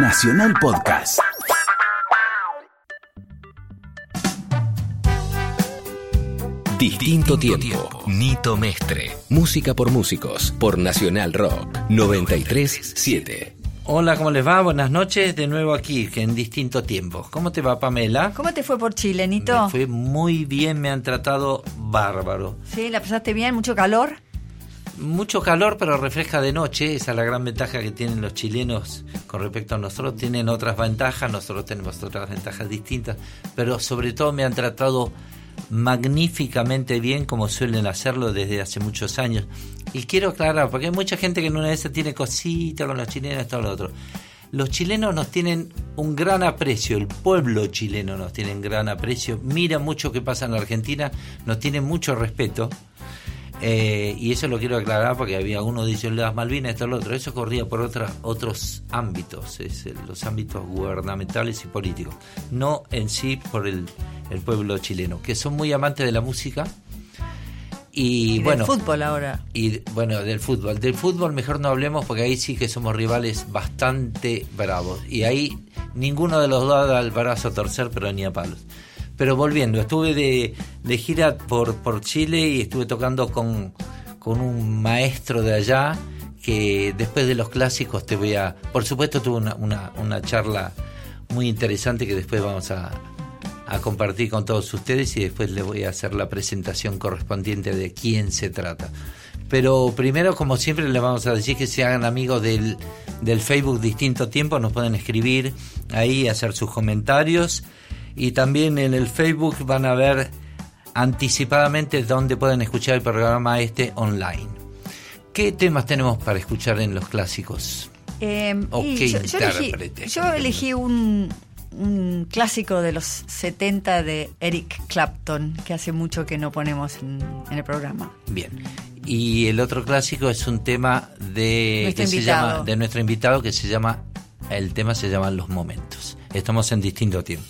Nacional Podcast. Distinto tiempo. Nito Mestre. Música por músicos. Por Nacional Rock. 937. Hola, ¿cómo les va? Buenas noches. De nuevo aquí, en distinto tiempo. ¿Cómo te va, Pamela? ¿Cómo te fue por Chile, Nito? Me fue muy bien, me han tratado bárbaro. Sí, ¿la pasaste bien? ¿Mucho calor? Mucho calor, pero refresca de noche. Esa es la gran ventaja que tienen los chilenos con respecto a nosotros. Tienen otras ventajas, nosotros tenemos otras ventajas distintas. Pero sobre todo me han tratado magníficamente bien como suelen hacerlo desde hace muchos años. Y quiero aclarar, porque hay mucha gente que en una vez tiene cosita con los chilenos, todo lo otro. Los chilenos nos tienen un gran aprecio, el pueblo chileno nos tiene un gran aprecio, mira mucho que pasa en la Argentina, nos tiene mucho respeto. Eh, y eso lo quiero aclarar porque había uno dice las Malvinas, esto lo otro. Eso corría por otra, otros ámbitos, es, los ámbitos gubernamentales y políticos, no en sí por el, el pueblo chileno, que son muy amantes de la música. Y, bueno, del fútbol ahora. Y bueno, del fútbol. Del fútbol mejor no hablemos porque ahí sí que somos rivales bastante bravos. Y ahí ninguno de los dos da el brazo a torcer, pero ni a palos. Pero volviendo, estuve de, de gira por, por Chile y estuve tocando con, con un maestro de allá que después de los clásicos te voy a... Por supuesto tuve una, una, una charla muy interesante que después vamos a, a compartir con todos ustedes y después les voy a hacer la presentación correspondiente de quién se trata. Pero primero, como siempre, les vamos a decir que se hagan amigos del, del Facebook Distinto Tiempo, nos pueden escribir ahí, hacer sus comentarios y también en el Facebook van a ver anticipadamente dónde pueden escuchar el programa este online. ¿Qué temas tenemos para escuchar en los clásicos? Eh, ¿O y qué yo, yo elegí, intérprete? yo elegí un, un clásico de los 70 de Eric Clapton, que hace mucho que no ponemos en, en el programa. Bien. Y el otro clásico es un tema de, Nuestro que se invitado. llama, de nuestro invitado que se llama, el tema se llama Los Momentos. Estamos en distinto tiempo.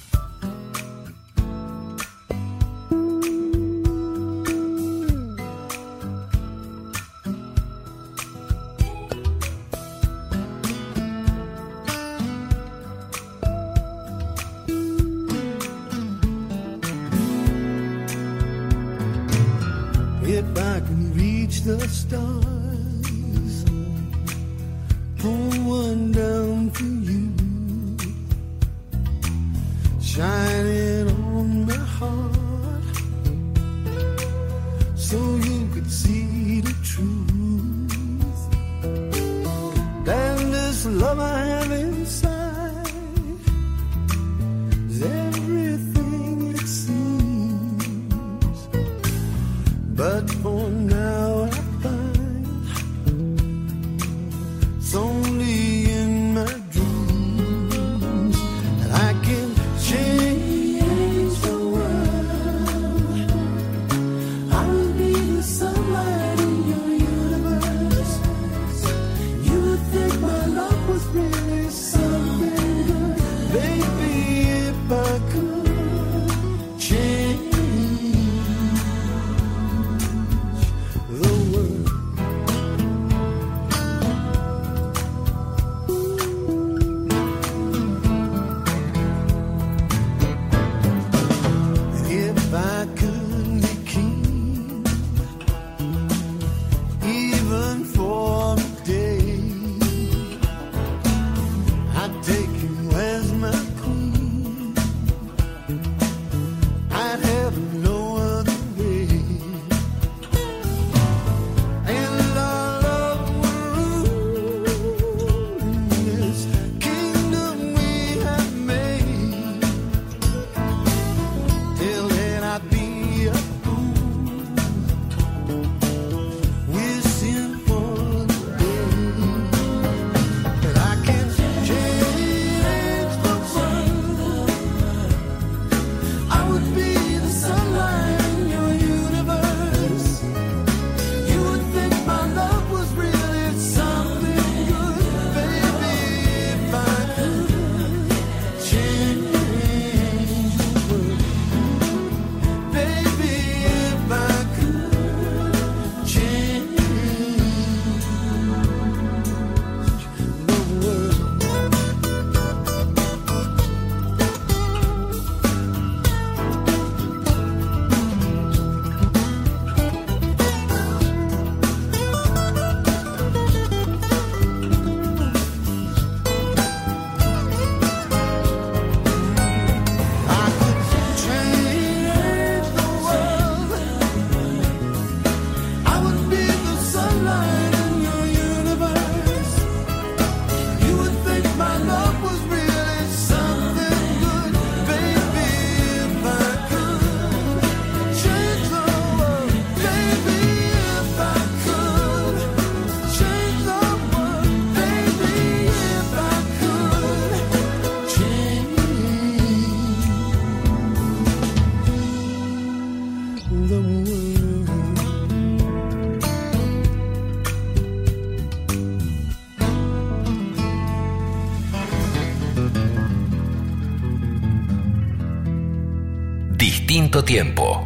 Tiempo.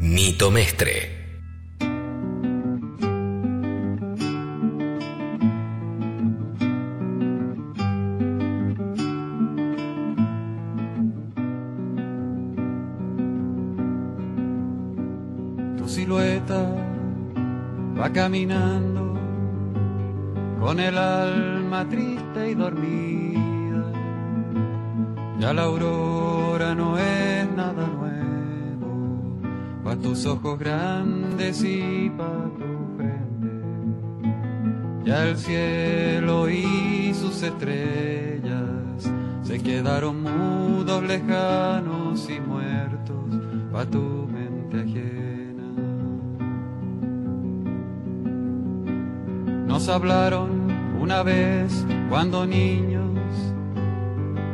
Nito Mestre. Grandes y pa' tu frente. Ya el cielo y sus estrellas se quedaron mudos, lejanos y muertos pa' tu mente ajena. Nos hablaron una vez cuando niños,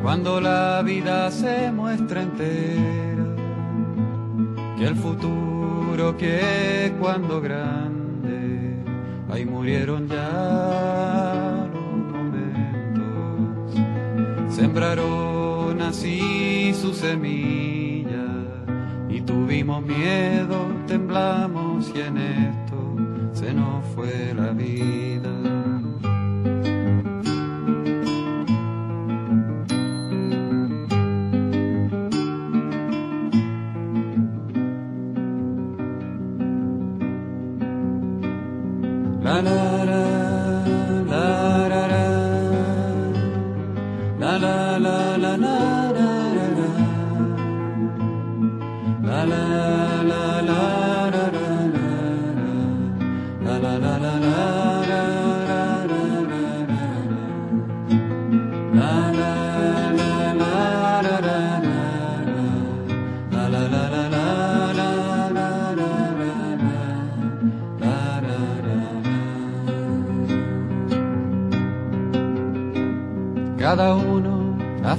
cuando la vida se muestra entera, que el futuro que cuando grande, ahí murieron ya los momentos, sembraron así su semilla y tuvimos miedo, temblamos y en esto se nos fue la vida. na na na.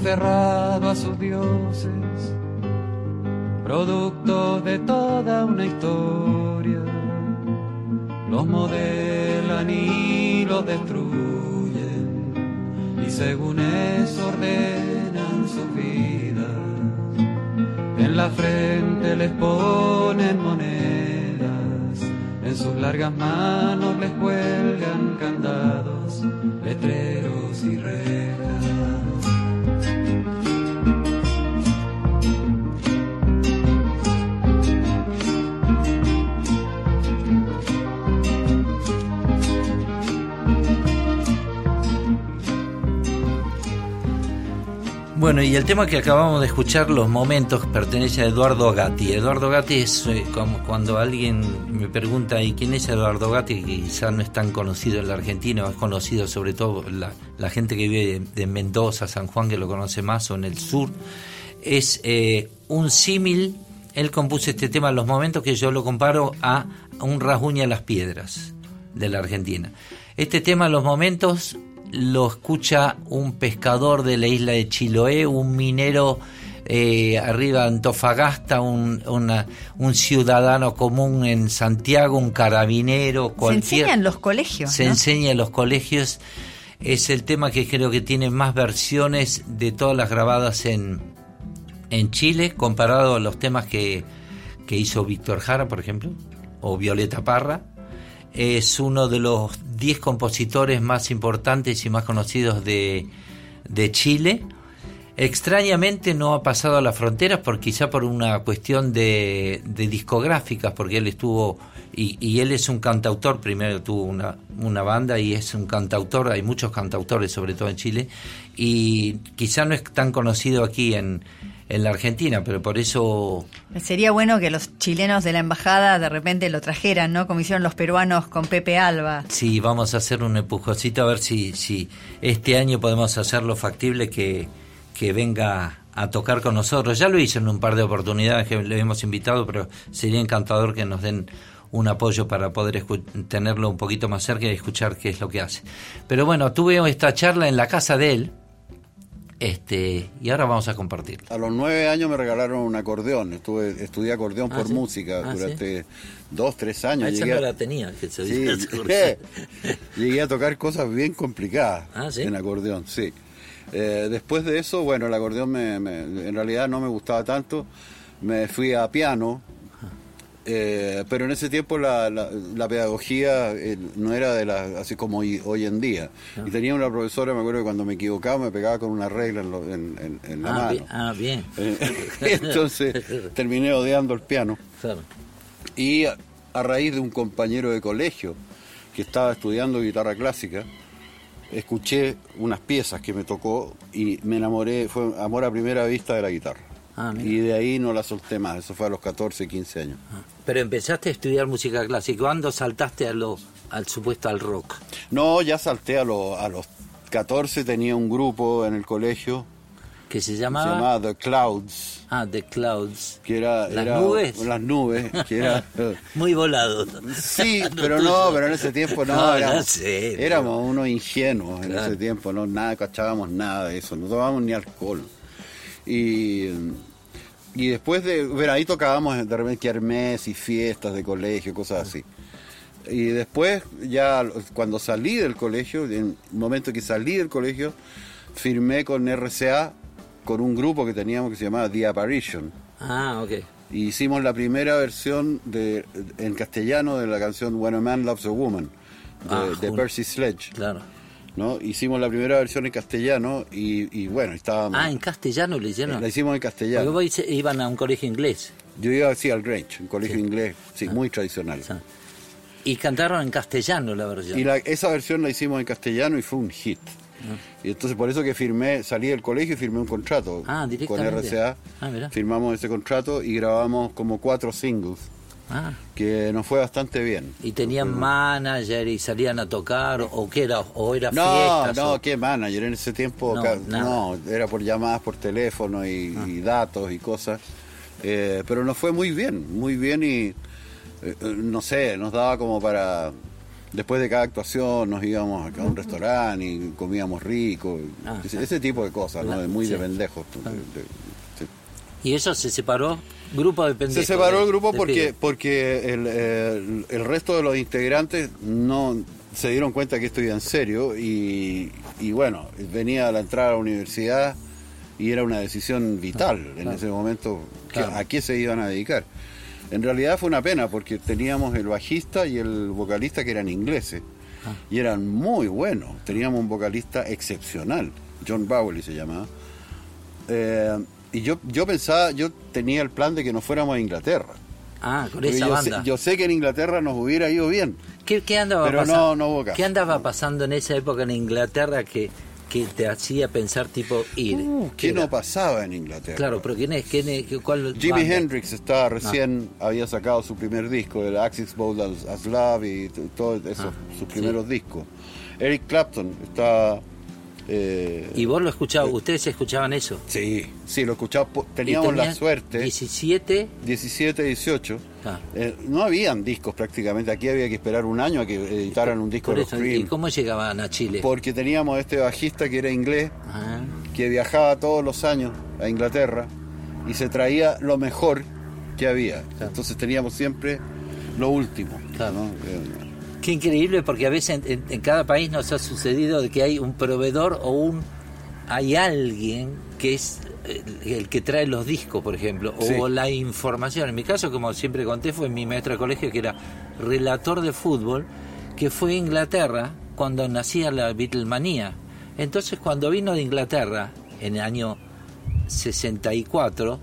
Aferrado a sus dioses producto de toda una historia. Los modelan y los destruyen y según eso ordenan su vida. En la frente les ponen monedas, en sus largas manos les cuelgan candados, letreros y rejas. Bueno, y el tema que acabamos de escuchar, Los Momentos, pertenece a Eduardo Gatti. Eduardo Gatti es eh, como cuando alguien me pregunta, ¿y quién es Eduardo Gatti? Que quizás no es tan conocido en la Argentina, es conocido sobre todo la, gente que vive de, Mendoza, San Juan, que lo conoce más, o en el sur. Es eh, un símil, él compuso este tema, Los Momentos, que yo lo comparo a un rasguña las piedras de la Argentina. Este tema, Los Momentos, lo escucha un pescador de la isla de Chiloé, un minero eh, arriba de Antofagasta, un, una, un ciudadano común en Santiago, un carabinero, cualquier... Se enseña en los colegios. Se ¿no? enseña en los colegios. Es el tema que creo que tiene más versiones de todas las grabadas en, en Chile, comparado a los temas que, que hizo Víctor Jara, por ejemplo, o Violeta Parra es uno de los 10 compositores más importantes y más conocidos de, de, Chile. Extrañamente no ha pasado a las fronteras, por, quizá por una cuestión de, de discográficas, porque él estuvo, y, él es un cantautor, primero tuvo una, una banda y es un cantautor, hay muchos cantautores sobre todo en Chile, y quizá no es tan conocido aquí en, en la Argentina, pero por eso... Sería bueno que los chilenos de la embajada de repente lo trajeran, ¿no? Como hicieron los peruanos con Pepe Alba. Sí, vamos a hacer un empujoncito a ver si, si este año podemos hacerlo factible que, que venga a tocar con nosotros. Ya lo hizo en un par de oportunidades que le hemos invitado, pero sería encantador que nos den un apoyo para poder tenerlo un poquito más cerca y escuchar qué es lo que hace. Pero bueno, tuve esta charla en la casa de él, este, y ahora vamos a compartir. A los nueve años me regalaron un acordeón. Estuve, estudié acordeón ah, por ¿sí? música ah, durante ¿sí? dos, tres años. Ah, esa llegué no la tenía, que se sí, llegué, llegué, a tocar cosas bien complicadas ¿Ah, en acordeón, sí. Eh, después de eso, bueno, el acordeón me, me, en realidad no me gustaba tanto, me fui a piano, eh, pero en ese tiempo la, la, la pedagogía eh, no era de la, así como hoy, hoy en día. Y tenía una profesora, me acuerdo que cuando me equivocaba me pegaba con una regla en, lo- en- en- en la Ah, mano. bien. Ah, bien. Eh, Entonces terminé odiando el piano. Claro. Y a, a raíz de un compañero de colegio que estaba estudiando guitarra clásica, escuché unas piezas que me tocó y me enamoré, fue amor a primera vista de la guitarra. Ah, y de ahí no la solté más, eso fue a los 14, 15 años. Pero empezaste a estudiar música clásica. ¿Cuándo saltaste a lo, al supuesto al rock? No, ya salté a, lo- a los 14, tenía un grupo en el colegio, Que se se llamaba... llamaba The Clouds, Ah, The Clouds. que era... ¿Las era- nubes? Las nubes, que era... Muy volado. Sí, pero no, pero en ese tiempo no, No, ya éramos, sé, pero- éramos unos ingenuos en ese tiempo, no nada cachábamos nada de eso, no tomábamos ni alcohol. Y, y después de, bueno, ahí tocábamos de repente kermés y fiestas de colegio, cosas así. Y después, ya cuando salí del colegio, en el momento que salí del colegio, firmé con RCA, con un grupo que teníamos que se llamaba The Apparition. Ah, ok. Y hicimos la primera versión de, en castellano de la canción When a Man Loves a Woman, de, Ah, de Percy Sledge. Claro. ¿No? Hicimos la primera versión en castellano y, y bueno, estábamos... Ah, en castellano le hicieron. La hicimos en Porque castellano. vos hice- iban a un colegio inglés. Yo iba así al Grange, un colegio Sí. inglés, sí, Ah. muy tradicional. Sea, y cantaron en castellano la versión. Y la- esa versión la hicimos en castellano y fue un hit. Y entonces por eso que firmé, salí del colegio y firmé un contrato Ah, con. RCA. Ah. Firmamos ese contrato y grabamos como cuatro singles, Ah, que nos fue bastante bien. y tenían manager y salían a tocar, o qué era, o era No, fiestas. no, o- qué manager en ese tiempo. No, era por llamadas por teléfono y, y datos y cosas. Eh, pero nos fue muy bien, muy bien y eh, eh, no sé, nos daba como para. Después de cada actuación nos íbamos a un restaurante y comíamos rico, Ah, ese, ah. ese tipo de cosas, ¿no? Muy sí. de pendejos. sí. Y eso se separó, grupo de pendejos. Se separó el grupo de porque porque el, el- el resto de los integrantes no se dieron cuenta que esto iba en serio y, y bueno, venía a la entrada a la universidad y era una decisión vital en claro. ese momento Claro. a qué se iban a dedicar. En realidad fue una pena porque teníamos el bajista y el vocalista que eran ingleses Ah. y eran muy buenos. Teníamos un vocalista excepcional, John Bowley se llamaba. Eh, y yo, yo pensaba, yo tenía el plan de que nos fuéramos a Inglaterra. Ah, con esa yo, sé, banda. yo sé que en Inglaterra nos hubiera ido bien. ¿Qué, qué andaba Pero pasando? no- no hubo caso. ¿Qué andaba pasando en esa época en Inglaterra que, que te hacía pensar tipo ir? ¿Qué era? no pasaba en Inglaterra? Claro, pero ¿quién es? ¿Quién es? ¿Qué- ¿Cuál Jimi banda? Hendrix estaba recién, había sacado su primer disco, el Axis Bold as, Love y todos esos, Ah, sus sí. primeros discos. Eric Clapton estaba... eh, Y vos lo escuchabas, ustedes escuchaban eso. sí, sí, lo escuchaba, teníamos la suerte, 17. 17, 18, Ah. eh, no habían discos prácticamente, aquí había que esperar un año a que editaran un disco de los ¿Y cómo llegaban a Chile? porque teníamos este bajista que era inglés, Ah, que viajaba todos los años a Inglaterra y se traía lo mejor que había. Entonces teníamos siempre lo último. Claro. ¿no? Qué increíble porque a veces en, en- cada país nos ha sucedido de que hay un proveedor o un hay alguien que es eh, el que trae los discos, por ejemplo, Sí. o la información. En mi caso, como siempre conté, fue mi maestro de colegio que era relator de fútbol, que fue a Inglaterra cuando nacía la Beatlemanía. Entonces, cuando vino de Inglaterra en el año 64,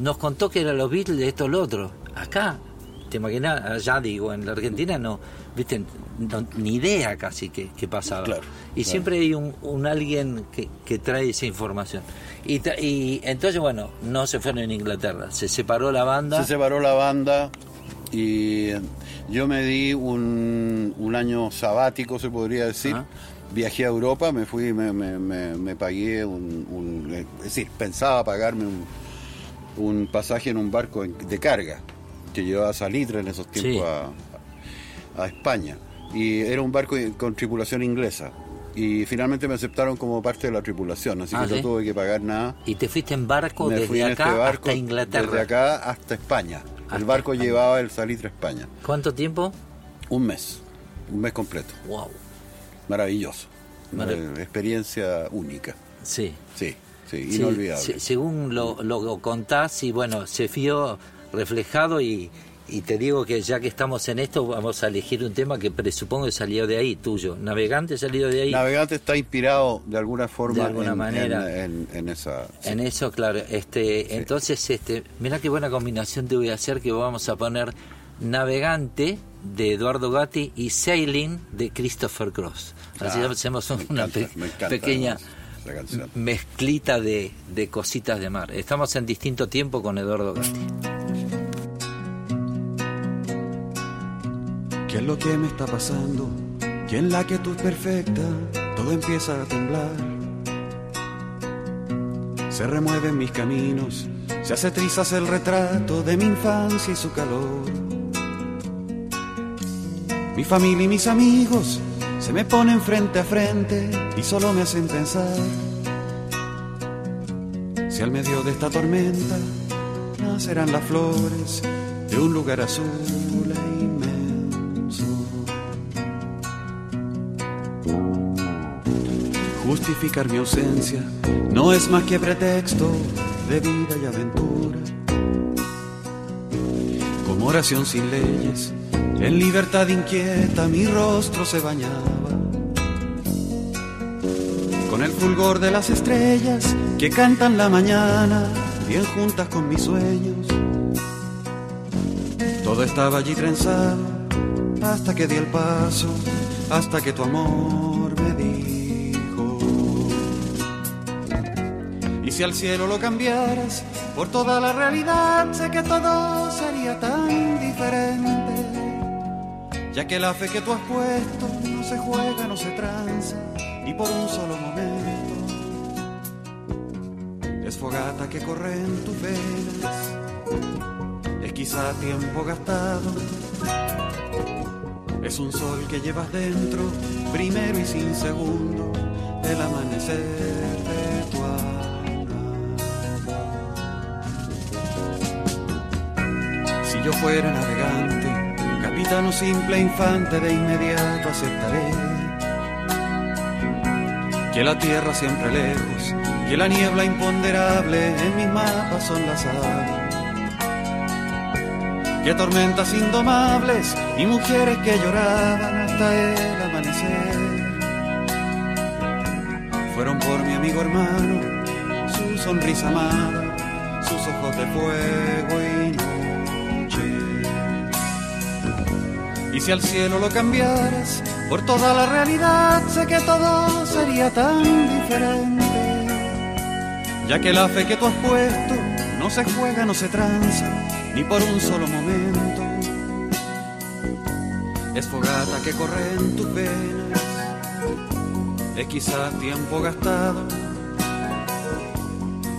nos contó que eran los Beatles de esto o lo otro. Acá, te imaginas, allá digo, en la Argentina no, viste, no- ni idea casi que, que pasaba. Claro, y claro. siempre hay un, un alguien que, que trae esa información. Y, y entonces, bueno, no se fueron en Inglaterra, se separó la banda. Se separó la banda y yo me di un, un año sabático, se podría decir. Viajé a Europa, me fui, me, me, me- me pagué un, un- Es decir, pensaba pagarme un, un pasaje en un barco de carga que llevaba salitre en esos tiempos Sí. a, a España. Y era un barco con tripulación inglesa. Y finalmente me aceptaron como parte de la tripulación, así Ah, que ¿sí? no tuve que pagar nada. Y te fuiste en barco Me desde fui en acá este barco hasta Inglaterra. desde acá hasta España. Hasta el barco España. llevaba el salitre a España. ¿Cuánto tiempo? Un mes, un mes completo. Wow. Maravilloso. Una Marav- experiencia única. Sí. Sí. Sí, Sí, inolvidable. se- según lo, lo contás, y bueno, se vio reflejado y, y te digo que ya que estamos en esto, vamos a elegir un tema que presupongo que salió de ahí, tuyo. ¿Navegante salió de ahí? Navegante está inspirado de alguna forma De alguna en, manera. en, en- en esa. En eso, claro. Este, Entonces, este, mira qué buena combinación te voy a hacer, que vamos a poner Navegante de Eduardo Gatti y Sailing de Christopher Cross. Así Ah, hacemos una encanta, pe- me encanta, pequeña mezclita de, de cositas de mar. Estamos en distinto tiempo con Eduardo Gatti. ¿Qué es lo que me está pasando? Que en la quietud perfecta todo empieza a temblar. Se remueven mis caminos, se hace trizas el retrato de mi infancia y su calor. Mi familia y mis amigos se me ponen frente a frente y solo me hacen pensar. Si al medio de esta tormenta nacerán las flores de un lugar azul Justificar mi ausencia no es más que pretexto de vida y aventura. Como oración sin leyes, en libertad inquieta mi rostro se bañaba. Con el fulgor de las estrellas que cantan la mañana, bien juntas con mis sueños. Todo estaba allí trenzado hasta que di el paso, hasta que tu amor si al cielo lo cambiaras por toda la realidad, sé que todo sería tan diferente. Ya que la fe que tú has puesto no se juega, no se tranza, ni por un solo momento. Es fogata que corre en tus venas, es quizá tiempo gastado. Es un sol que llevas dentro, primero y sin segundo, el amanecer de tu yo fuera navegante, capitán o simple infante, de inmediato aceptaré que la tierra siempre lejos, que la niebla imponderable en mis mapas son las aves que tormentas indomables y mujeres que lloraban hasta el amanecer. Fueron por mi amigo hermano, su sonrisa amada, sus ojos de fuego y Y si al cielo lo cambiaras por toda la realidad, sé que todo sería tan diferente. Ya que la fe que tú has puesto no se juega, no se tranza, ni por un solo momento. Es fogata que corre en tus venas, es quizá tiempo gastado.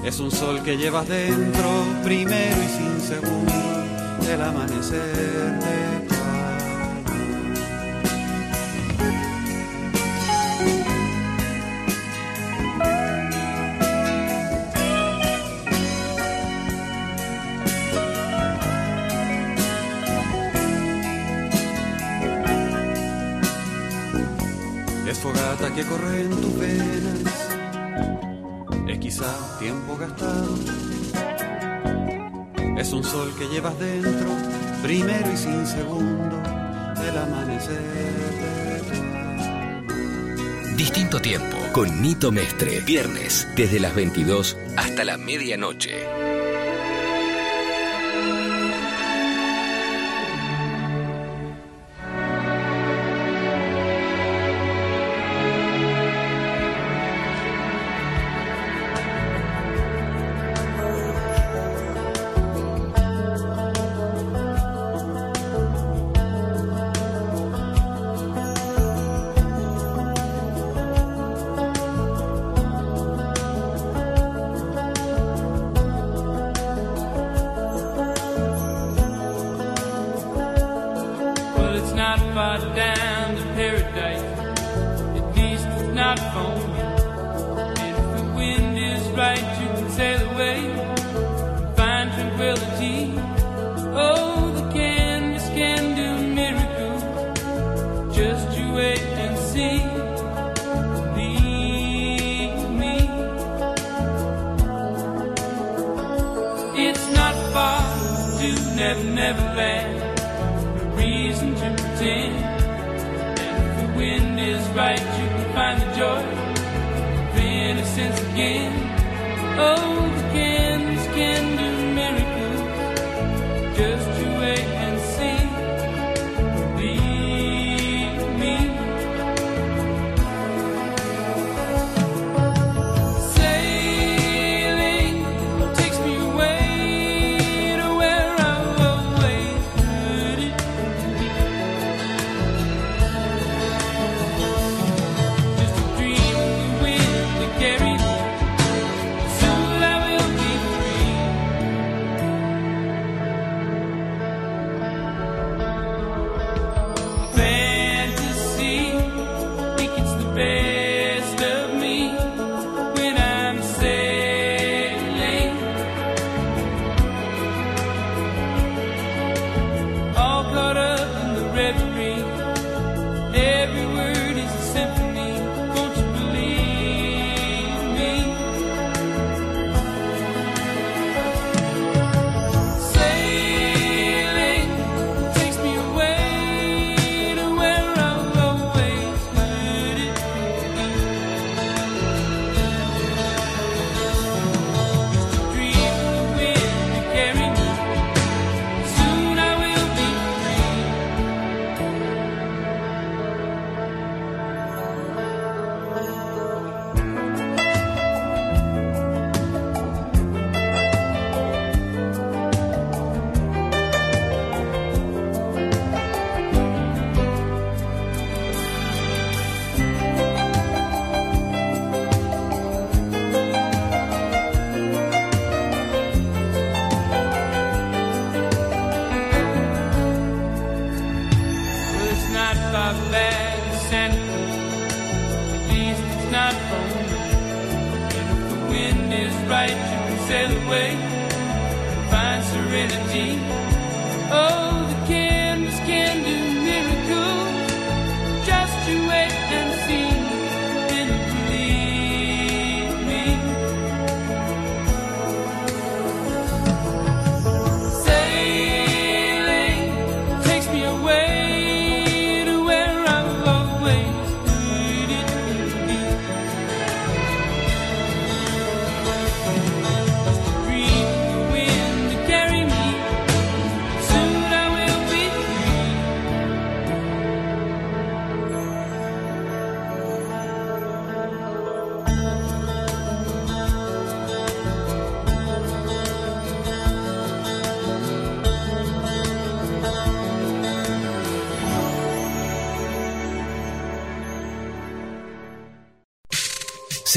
Es un sol que llevas dentro, primero y sin segundo, el amanecer de llevas dentro, primero y sin segundo, el amanecer. Distinto tiempo con Nito Mestre. Viernes desde las 22 hasta la medianoche. Never Never Land. No reason to pretend. And if the wind is right, you can find the joy of innocence again. Oh, the candles can do miracles. Just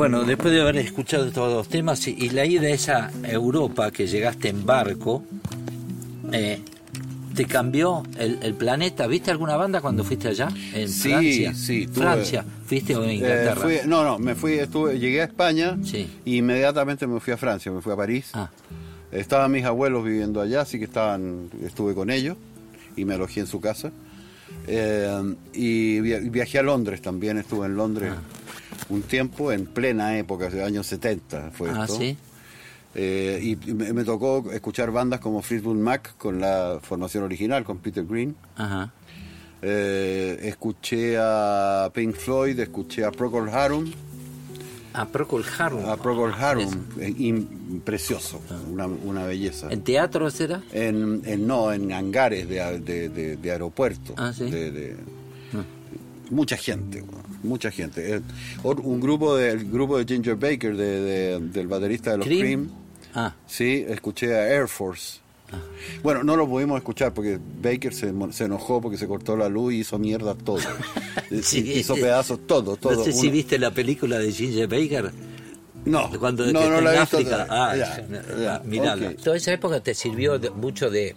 Bueno, después de haber escuchado estos dos temas y, y la ida a esa Europa que llegaste en barco, eh, ¿te cambió el, el planeta? ¿Viste alguna banda cuando fuiste allá? En Sí, Francia. sí, tuve- Francia. ¿Fuiste o en Eh, Inglaterra? fui- no, no, me fui, estuve, llegué a España Sí. y inmediatamente me fui a Francia, me fui a París. Ah, Estaban mis abuelos viviendo allá, así que estaban, estuve con ellos y me alojé en su casa. Eh, y via- viajé a Londres también, estuve en Londres un tiempo, en plena época, de años 70 fue ah esto. sí. Eh, y me, me tocó escuchar bandas como Fleetwood Mac con la formación original, con Peter Green. Ajá. Eh, escuché a Pink Floyd, escuché a Procol Harum, A Procol Harum. a Procol Harum, im- precioso, una, una belleza. ¿En teatro será? En, en- no, en hangares de, de, de- de aeropuerto. Ah, sí. de- Mucha gente, mucha gente. Eh, or- un grupo de, el grupo de Ginger Baker, de- de- del baterista de los Cream. Cream. Ah, Sí, escuché a Air Force. Bueno, no lo pudimos escuchar porque Baker se, se enojó porque se cortó la luz y hizo mierda todo. Sí. Hizo pedazos todo, todo. no sé si Uno- viste la película de Ginger Baker. No, Cuando no, la he visto. Ah, ah. Toda esa época te sirvió de- mucho de,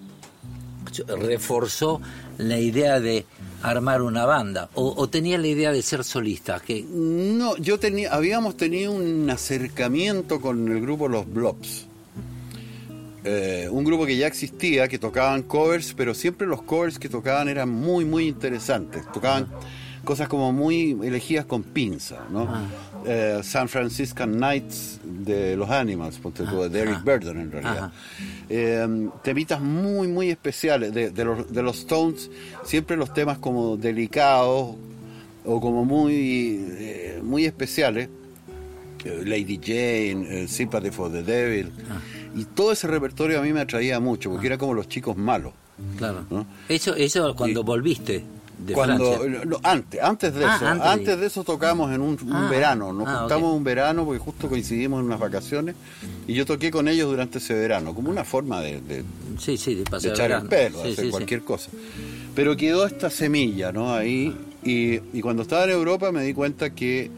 reforzó la idea de armar una banda? ¿O, o tenía la idea de ser solista? Que, No, yo tenía, habíamos tenido un acercamiento con el grupo Los Blobs. Eh, un grupo que ya existía, que tocaban covers, pero siempre los covers que tocaban eran muy, muy interesantes. Tocaban cosas como muy elegidas con pinza, ¿no? Eh, San Franciscan Nights de los Animals, tú, de Eric ah. Burden en realidad. Eh, temitas muy, muy especiales. De, de los, de los Stones, siempre los temas como delicados o como muy, eh, muy especiales. Eh, Lady Jane, Sympathy for the Devil. Ah. Y todo ese repertorio a mí me atraía mucho, porque era como los chicos malos. claro. ¿No? Eso, eso cuando Y- volviste de Cuando, Francia. antes, antes de Ah, eso, antes antes, de- de eso tocamos en un, un Ah, verano, nos ah, juntamos ok. un verano porque justo coincidimos en unas vacaciones y yo toqué con ellos durante ese verano, como una forma de, de- Sí, sí, de de pasar echar el pelo, Sí, hacer cualquier cosa. Pero quedó esta semilla, ¿no? Ahí, y, y cuando estaba en Europa me di cuenta que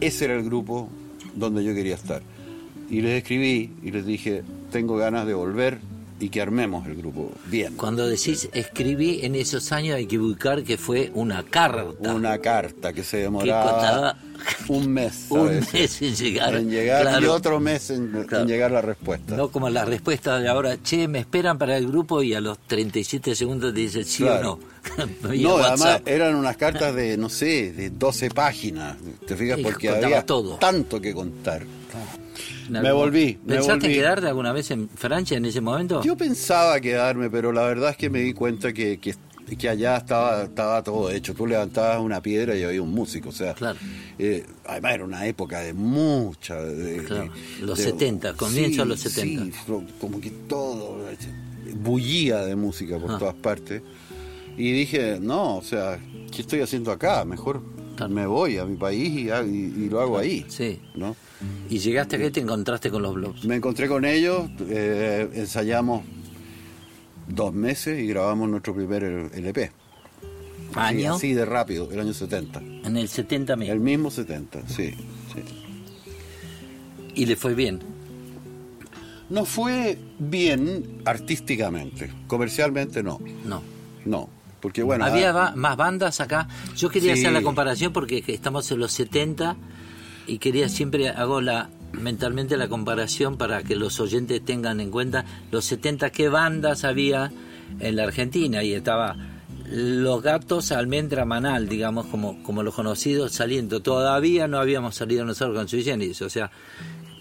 ese era el grupo donde yo quería estar. Y les escribí y les dije, tengo ganas de volver y que armemos el grupo bien. Cuando decís escribí en esos años hay que ubicar que fue una carta. Una carta que se demoraba un mes. a Un veces, mes en llegar, en llegar y claro. otro mes en, llegar la respuesta. No como la respuesta de ahora, che, me esperan para el grupo y a los 37 segundos te dice sí Claro. o no. No, además eran unas cartas de, no sé, de 12 páginas. ¿Te fijas? Y Porque había todo. tanto que contar. Me volví, me ¿Pensaste volví. quedarte alguna vez en Francia en ese momento? Yo pensaba quedarme, pero la verdad es que me di cuenta que, que, que allá estaba, estaba todo hecho. Tú levantabas una piedra y había un músico. O sea, Claro. eh, además era una época de mucha. de- Claro, los de- 70, comienzo de los sí, 70. sí, como que todo bullía de música por Ah. todas partes. Y dije, no, o sea, ¿qué estoy haciendo acá? Mejor Claro. me voy a mi país y, ha- y- y lo hago ahí. Sí. ¿no? Y llegaste acá y te encontraste con los blogs. Me encontré con ellos, eh, ensayamos dos meses y grabamos nuestro primer LP. ¿Año? así de rápido, el año 70. En el 70 mil. El mismo 70, sí, sí. Y le fue bien. No fue bien artísticamente, comercialmente no, No. no, porque bueno... Había ah, más bandas acá. Yo quería Sí. hacer la comparación porque estamos en los 70 y quería siempre hago la mentalmente la comparación para que los oyentes tengan en cuenta los 70 qué bandas había en la Argentina. Y estaba los gatos almendra manal digamos como como los conocidos saliendo. Todavía no habíamos salido nosotros con Sui Generis, o sea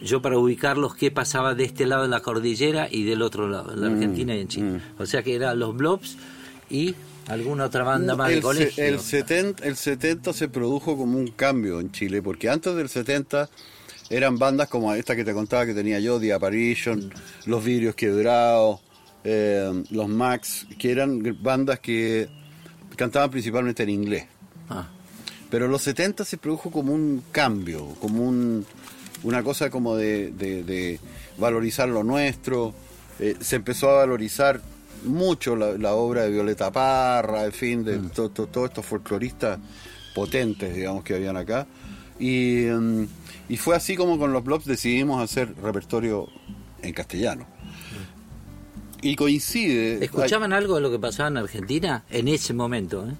yo para ubicarlos qué pasaba de este lado de la cordillera y del otro lado en la Argentina y en Chile. o sea que eran los Blobs y alguna otra banda más de el, se- colegio el 70, el 70 se produjo como un cambio en Chile, porque antes del 70 eran bandas como esta que te contaba que tenía yo, The Apparition, Los Vidrios Quebrados, eh, Los Max, que eran bandas que cantaban principalmente en inglés. Ah, Pero en los 70 se produjo como un cambio, como un, una cosa como de, de- de valorizar lo nuestro. Eh, se empezó a valorizar mucho la, la obra de Violeta Parra, en fin, de to- to- todos estos folcloristas potentes, digamos, que habían acá. Y, mm, y fue así como con los blogs decidimos hacer repertorio en castellano. Y coincide... ¿Escuchaban algo de lo que pasaba en Argentina en ese momento? eh?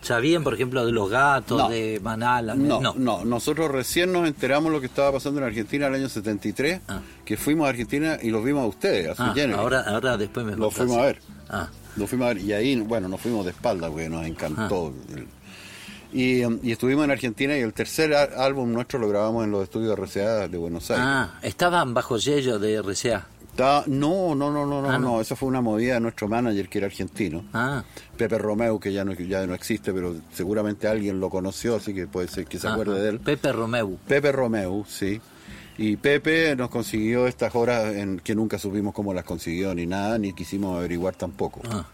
¿Sabían, por ejemplo, de los gatos, No. de Manala? No, no, nosotros recién nos enteramos lo que estaba pasando en Argentina el año 73, Ah. que fuimos a Argentina y los vimos a ustedes, a Sui Ah, ahora, ahora después me Lo contás. fuimos a ver. Ah, Lo fuimos a ver y ahí, bueno, nos fuimos de espalda porque nos encantó. El- Y, um, y estuvimos en Argentina y el tercer álbum nuestro lo grabamos en los estudios RCA de Buenos Aires. ah, estaban bajo sello de RCA. No, no, no, no, no, Ah, no. no, esa fue una movida de nuestro manager que era argentino. Ah, Pepe Romeo, que ya no, ya no existe, pero seguramente alguien lo conoció, así que puede ser que se ah, acuerde de él. Pepe Romeu. Pepe Romeu, sí. Y Pepe nos consiguió estas horas en que nunca supimos cómo las consiguió ni nada, ni quisimos averiguar tampoco. Ah,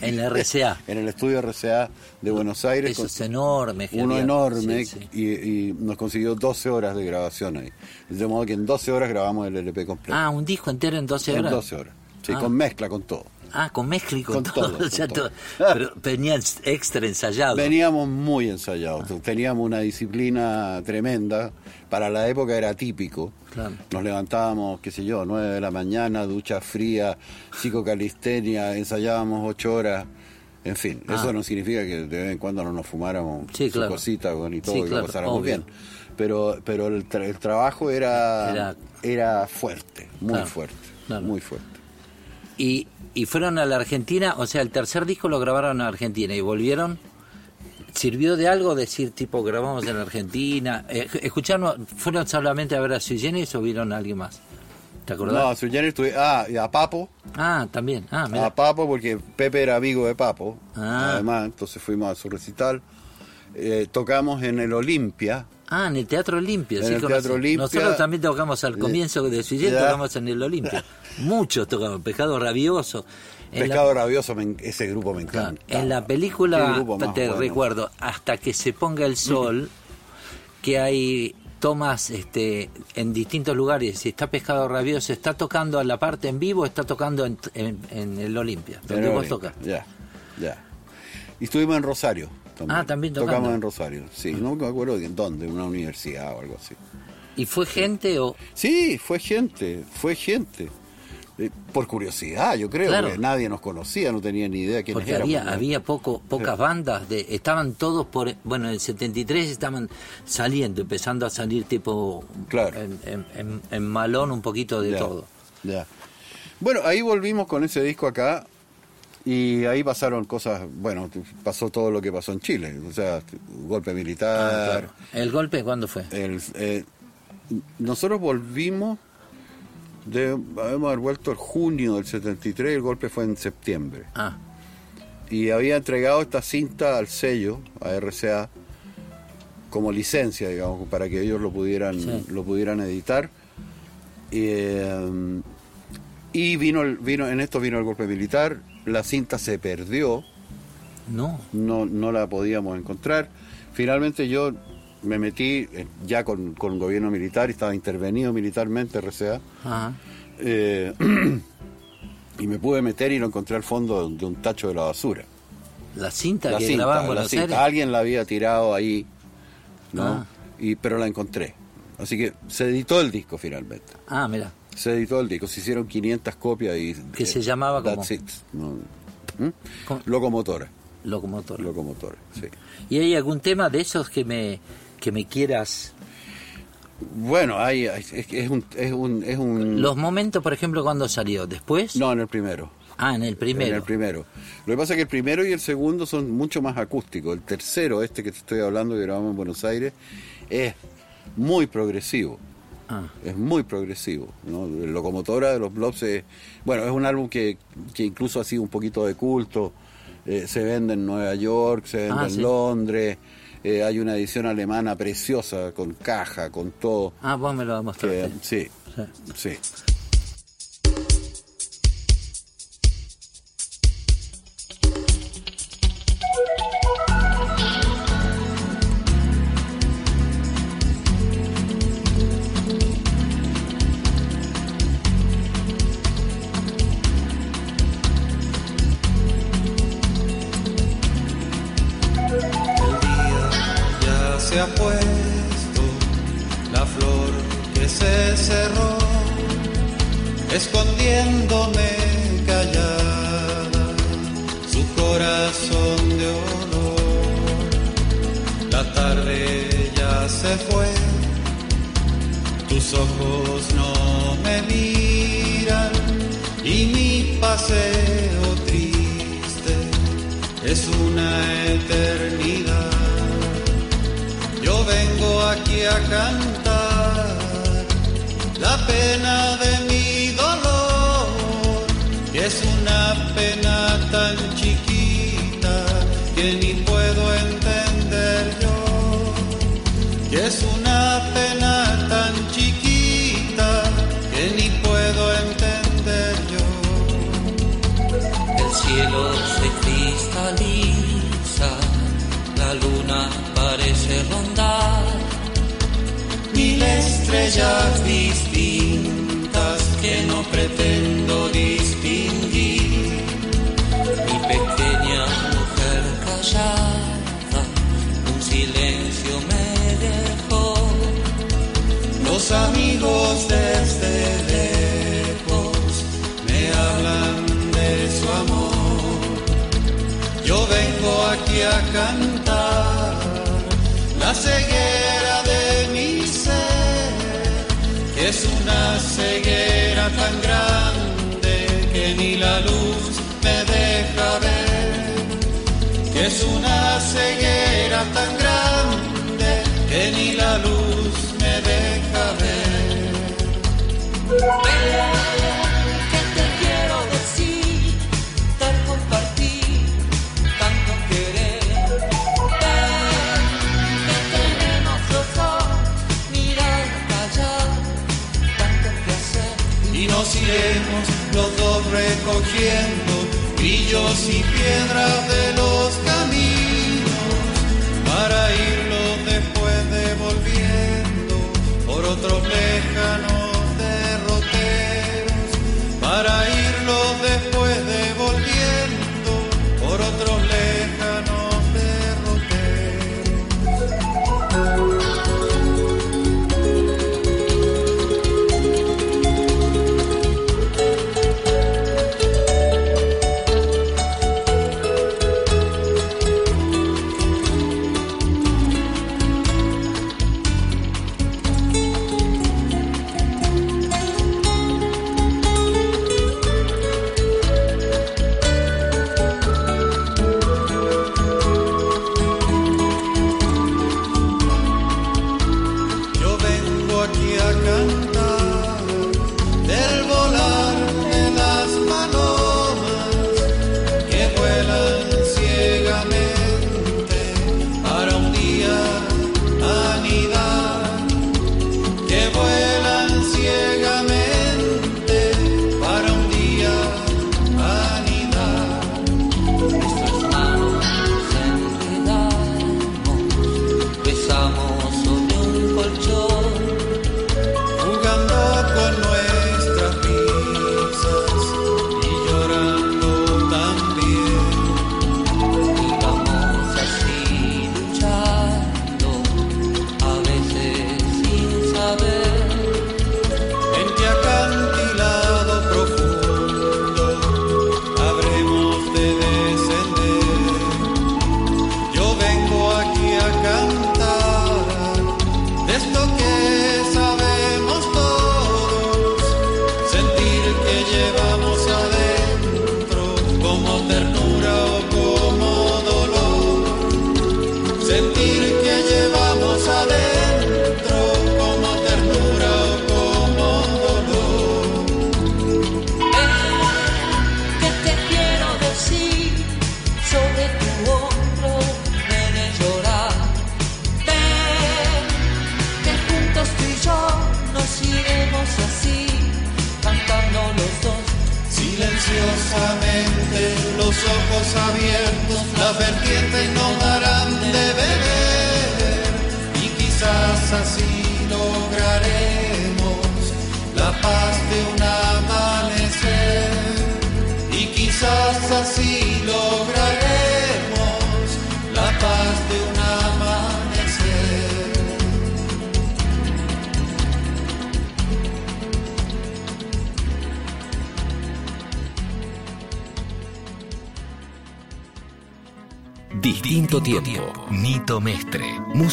en la RCA. En el estudio RCA de Buenos Aires, Eso es enorme. uno genial. enorme, Sí, sí. Y, y nos consiguió 12 horas de grabación ahí. De modo que en 12 horas grabamos el LP completo. Ah, un disco entero en 12 en horas. 12 horas, Sí, Ah. con mezcla, con todo. Ah, con mezcla y con, Con todo. todo, o sea, con todo. todo. Pero venían extra ensayados. Veníamos muy ensayados, teníamos una disciplina tremenda, para la época era típico. Claro. Nos levantábamos, qué sé yo, 9 de la mañana, ducha fría, psicocalistenia, ensayábamos 8 horas. En fin, Ah. eso no significa que de vez en cuando no nos fumáramos Sí, su claro. cosita con y todo Sí, y claro, lo pasáramos obvio. bien. Pero, pero el, tra- el trabajo era, Era- era, fuerte, muy fuerte, muy fuerte. Y, y fueron a la Argentina, o sea, el tercer disco lo grabaron en Argentina y volvieron. ¿Sirvió de algo decir, tipo, grabamos en Argentina? Eh, ¿Escucharon, fueron solamente a ver a Sui Generis o vieron a alguien más? ¿Te No, acordás? Sui Generis tuve- ah, y a Papo, Ah, también. Ah, mira. a Papo porque Pepe era amigo de Papo, Ah. además, entonces fuimos a su recital. Eh, tocamos en el Olimpia, Ah, en el Teatro Olimpia. En sí el. Teatro Olimpia. Nosotros también tocamos al comienzo de Sui Generis, tocamos en el Olimpia. Muchos tocamos, Pescado Rabioso. La- Pescado Rabioso, me ese grupo me Claro, encanta. En la película, te bueno. recuerdo, hasta que se ponga el sol, que hay tomas este, en distintos lugares. Si está Pescado Rabioso, está tocando a la parte en vivo, está tocando en, en- en el Olimpia, donde vos tocas. Ya, ya. Y estuvimos en Rosario. También. Ah, también tocando. Tocamos en Rosario, sí. No me acuerdo en dónde, una universidad o algo así. ¿Y fue gente o...? Sí, fue gente, fue gente. Eh, por curiosidad, yo creo, Claro. que nadie nos conocía, no tenía ni idea quiénes Porque éramos. había, había poco, pocas bandas, de, estaban todos por... Bueno, en el 73 estaban saliendo, empezando a salir tipo... Claro. En, en- en- en malón un poquito de Ya, todo. ya. Bueno, ahí volvimos con ese disco acá y ahí pasaron cosas, bueno, pasó todo lo que pasó en Chile, o sea, golpe Ah, militar. claro. ¿El golpe cuándo fue? el, eh, nosotros volvimos, de, habíamos haber vuelto el junio del 73, el golpe fue en septiembre. Ah, Y había entregado esta cinta al sello, a RCA, como licencia, digamos, para que ellos lo pudieran, Sí. lo pudieran editar. Y, eh, y vino, el- vino, en esto vino el golpe militar, la cinta se perdió, no. no, no la podíamos encontrar. Finalmente yo me metí eh, ya con, con el gobierno militar, estaba intervenido militarmente RCA, Ajá. eh, y me pude meter y lo encontré al fondo de un tacho de la basura. La cinta La que cinta, grababa en la cinta. Aires. Alguien la había tirado ahí, ¿no? Ah. Y, pero la encontré. Así que se editó el disco finalmente. Ah, mira. Se editó el disco, se hicieron 500 copias y... ¿Que se llamaba it. No. ¿Mm? Locomotora. Locomotor. Locomotora, sí. ¿Y hay algún tema de esos que me que me quieras? Bueno, hay, hay- es, que es un... Es un, es un Los momentos, por ejemplo, cuando salió. ¿Después? No, en el primero. Ah, en el primero. En el primero. Lo que pasa es que el primero y el segundo son mucho más acústicos. El tercero, este que te estoy hablando, que grabamos en Buenos Aires, es muy progresivo. Ah, Es muy progresivo. ¿no? Locomotora de los Blobs es, bueno, es un álbum que, que incluso ha sido un poquito de culto. Eh, se vende en Nueva York, se vende Ah, en sí. Londres. Eh, hay una edición alemana preciosa, con caja, con todo. ah vos me lo mostraste. sí, Sí. sí. Paseo triste es una eternidad. Yo vengo aquí a cantar la pena de estrellas distintas que no pretendo distinguir. Mi pequeña mujer callada, un silencio me dejó. Los amigos desde lejos me hablan de su amor. Yo vengo aquí a cantar la ceguera. Es una ceguera tan grande que ni la luz me deja ver, que es una ceguera tan grande que ni la luz me deja ver. Los dos recogiendo brillos y piedras de los caminos para irlos después devolviendo por otros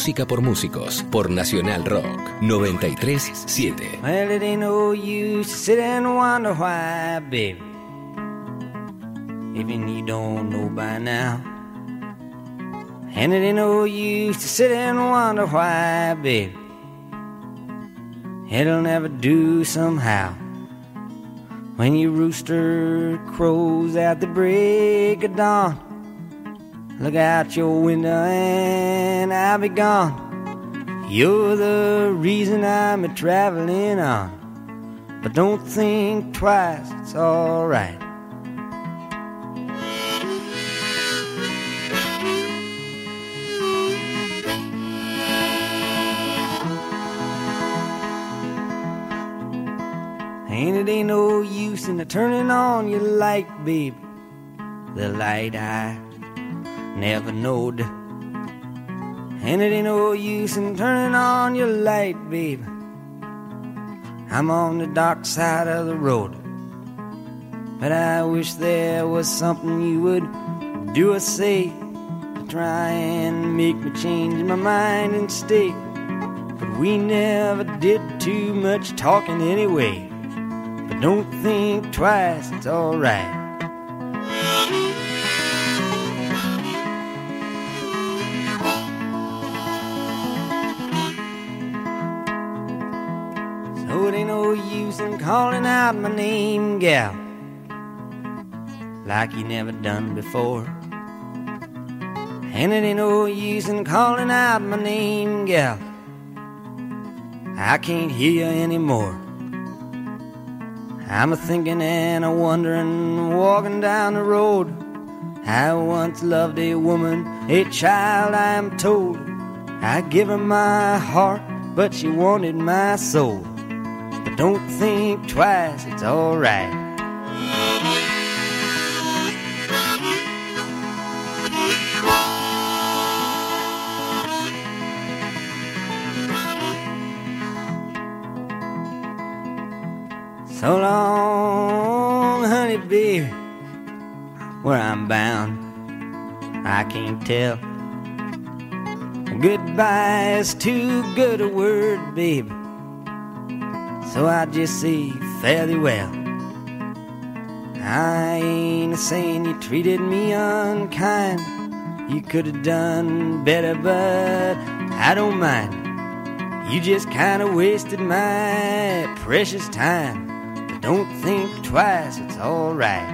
Música por músicos. Por Nacional Rock. 93.7. Well, it ain't no use to sit and wonder why, baby. Even you don't know by now. And it ain't no use to sit and wonder why, baby. It'll never do somehow. When your rooster crows at the break of dawn, look out your window and I'll be gone. You're the reason I'm a traveling on. But don't think twice, it's alright. And it ain't no use in the turning on your light, baby. The light I never knowed. And it ain't no use in turning on your light, baby. I'm on the dark side of the road. But I wish there was something you would do or say to try and make me change my mind and stay. But we never did too much talking anyway. But don't think twice, it's alright. Calling out my name, gal, like you never done before. And it ain't no use in calling out my name, gal. I can't hear you anymore. I'm a thinking and a wondering, walking down the road. I once loved a woman, a child, I am told. I give her my heart, but she wanted my soul. Don't think twice, it's alright. So long, honey, baby, where I'm bound, I can't tell. Goodbye is too good a word, babe. So I just say thee well. I ain't a saying you treated me unkind. You could have done better, but I don't mind. You just kind of wasted my precious time. But don't think twice, it's alright.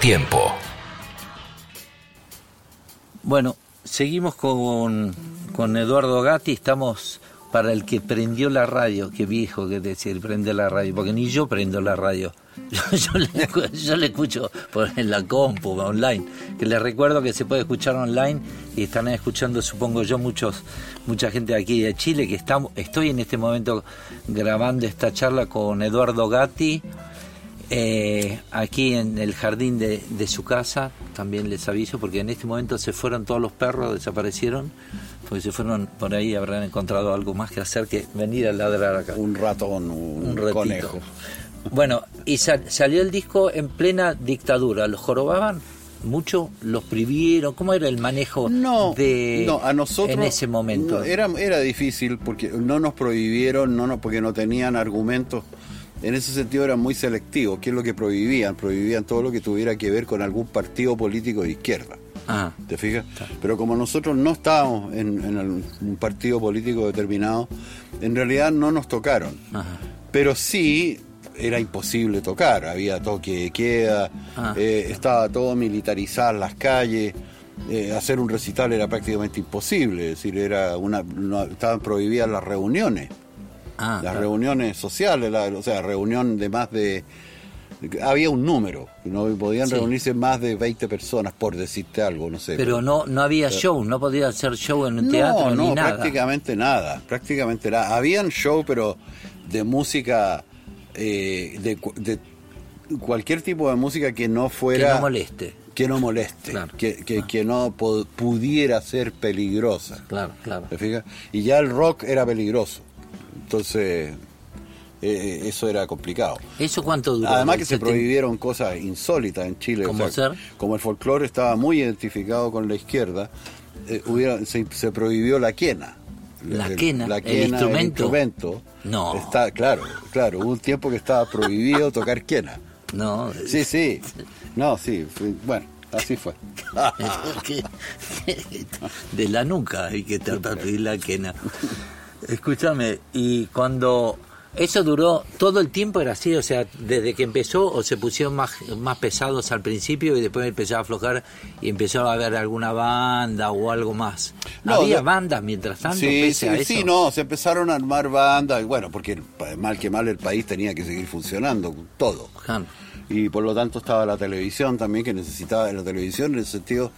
Tiempo. Bueno, seguimos con, con Eduardo Gatti, estamos para el que prendió la radio, qué viejo que decir, prende la radio, porque ni yo prendo la radio. Yo, le, escucho en la compu, online, que les recuerdo que se puede escuchar online y están escuchando, supongo yo, muchos mucha gente aquí de Chile, que estamos, estoy en este momento grabando esta charla con Eduardo Gatti, eh, aquí en el jardín de, de su casa, también les aviso, porque en este momento se fueron todos los perros, desaparecieron, porque se fueron por ahí, habrán encontrado algo más que hacer que venir a ladrar acá. Un ratón, un, conejo. Bueno, y sal- salió el disco en plena dictadura, ¿los jorobaban? mucho? ¿Los prohibieron? ¿Cómo era el manejo No, de no, a nosotros en ese momento? era, era difícil porque no nos prohibieron, no, no, porque no tenían argumentos. En ese sentido eran muy selectivos. ¿Qué es lo que prohibían? Prohibían todo lo que tuviera que ver con algún partido político de izquierda. Ah, ¿Te fijas? Pero como nosotros no estábamos en, un partido político determinado, en realidad no nos tocaron. ajá. Pero sí era imposible tocar, había toque de queda, Ah. eh, estaba todo militarizado en las calles, eh, hacer un recital era prácticamente imposible, es decir, era una, no- estaban prohibidas las reuniones, Ah, las claro. reuniones sociales, la- o sea, reunión de más de... Había un número, no podían Sí. reunirse más de 20 personas, por decirte algo, no sé. Pero no no había show, no podía hacer show en un teatro no, no, ni nada. prácticamente nada, prácticamente nada. Habían show, pero de música, eh, de, cu- de cualquier tipo de música que no que fuera... no moleste. que no moleste, Claro. que, que, Ah. que no pudiera ser peligrosa. Claro, claro. ¿Te fijas? Y ya el rock era peligroso. Entonces, eh, eso era complicado. ¿Eso cuánto duró? Además que ¿El se prohibieron cosas insólitas en Chile. o ¿Cómo sea, ser? Como el folclore estaba muy identificado con la izquierda, eh, hubiera- se, se prohibió la quena. La quena, el quena, instrumento. instrumento. No. Está, claro, claro. Hubo un tiempo que estaba prohibido tocar quena. No, Sí, sí. No, sí. bueno, así fue. de la nuca hay que tratar de la quena. Escúchame, y cuando eso duró todo el tiempo era así, o sea, desde que empezó o se pusieron más más pesados al principio y después empezó a aflojar y empezó a haber alguna banda o algo más. No, Había bandas mientras tanto Sí, pese sí, a eso. sí, no, se empezaron a armar bandas, y bueno, porque mal que mal el país tenía que seguir funcionando, todo. Y por lo tanto estaba la televisión también, que necesitaba la televisión en ese sentido,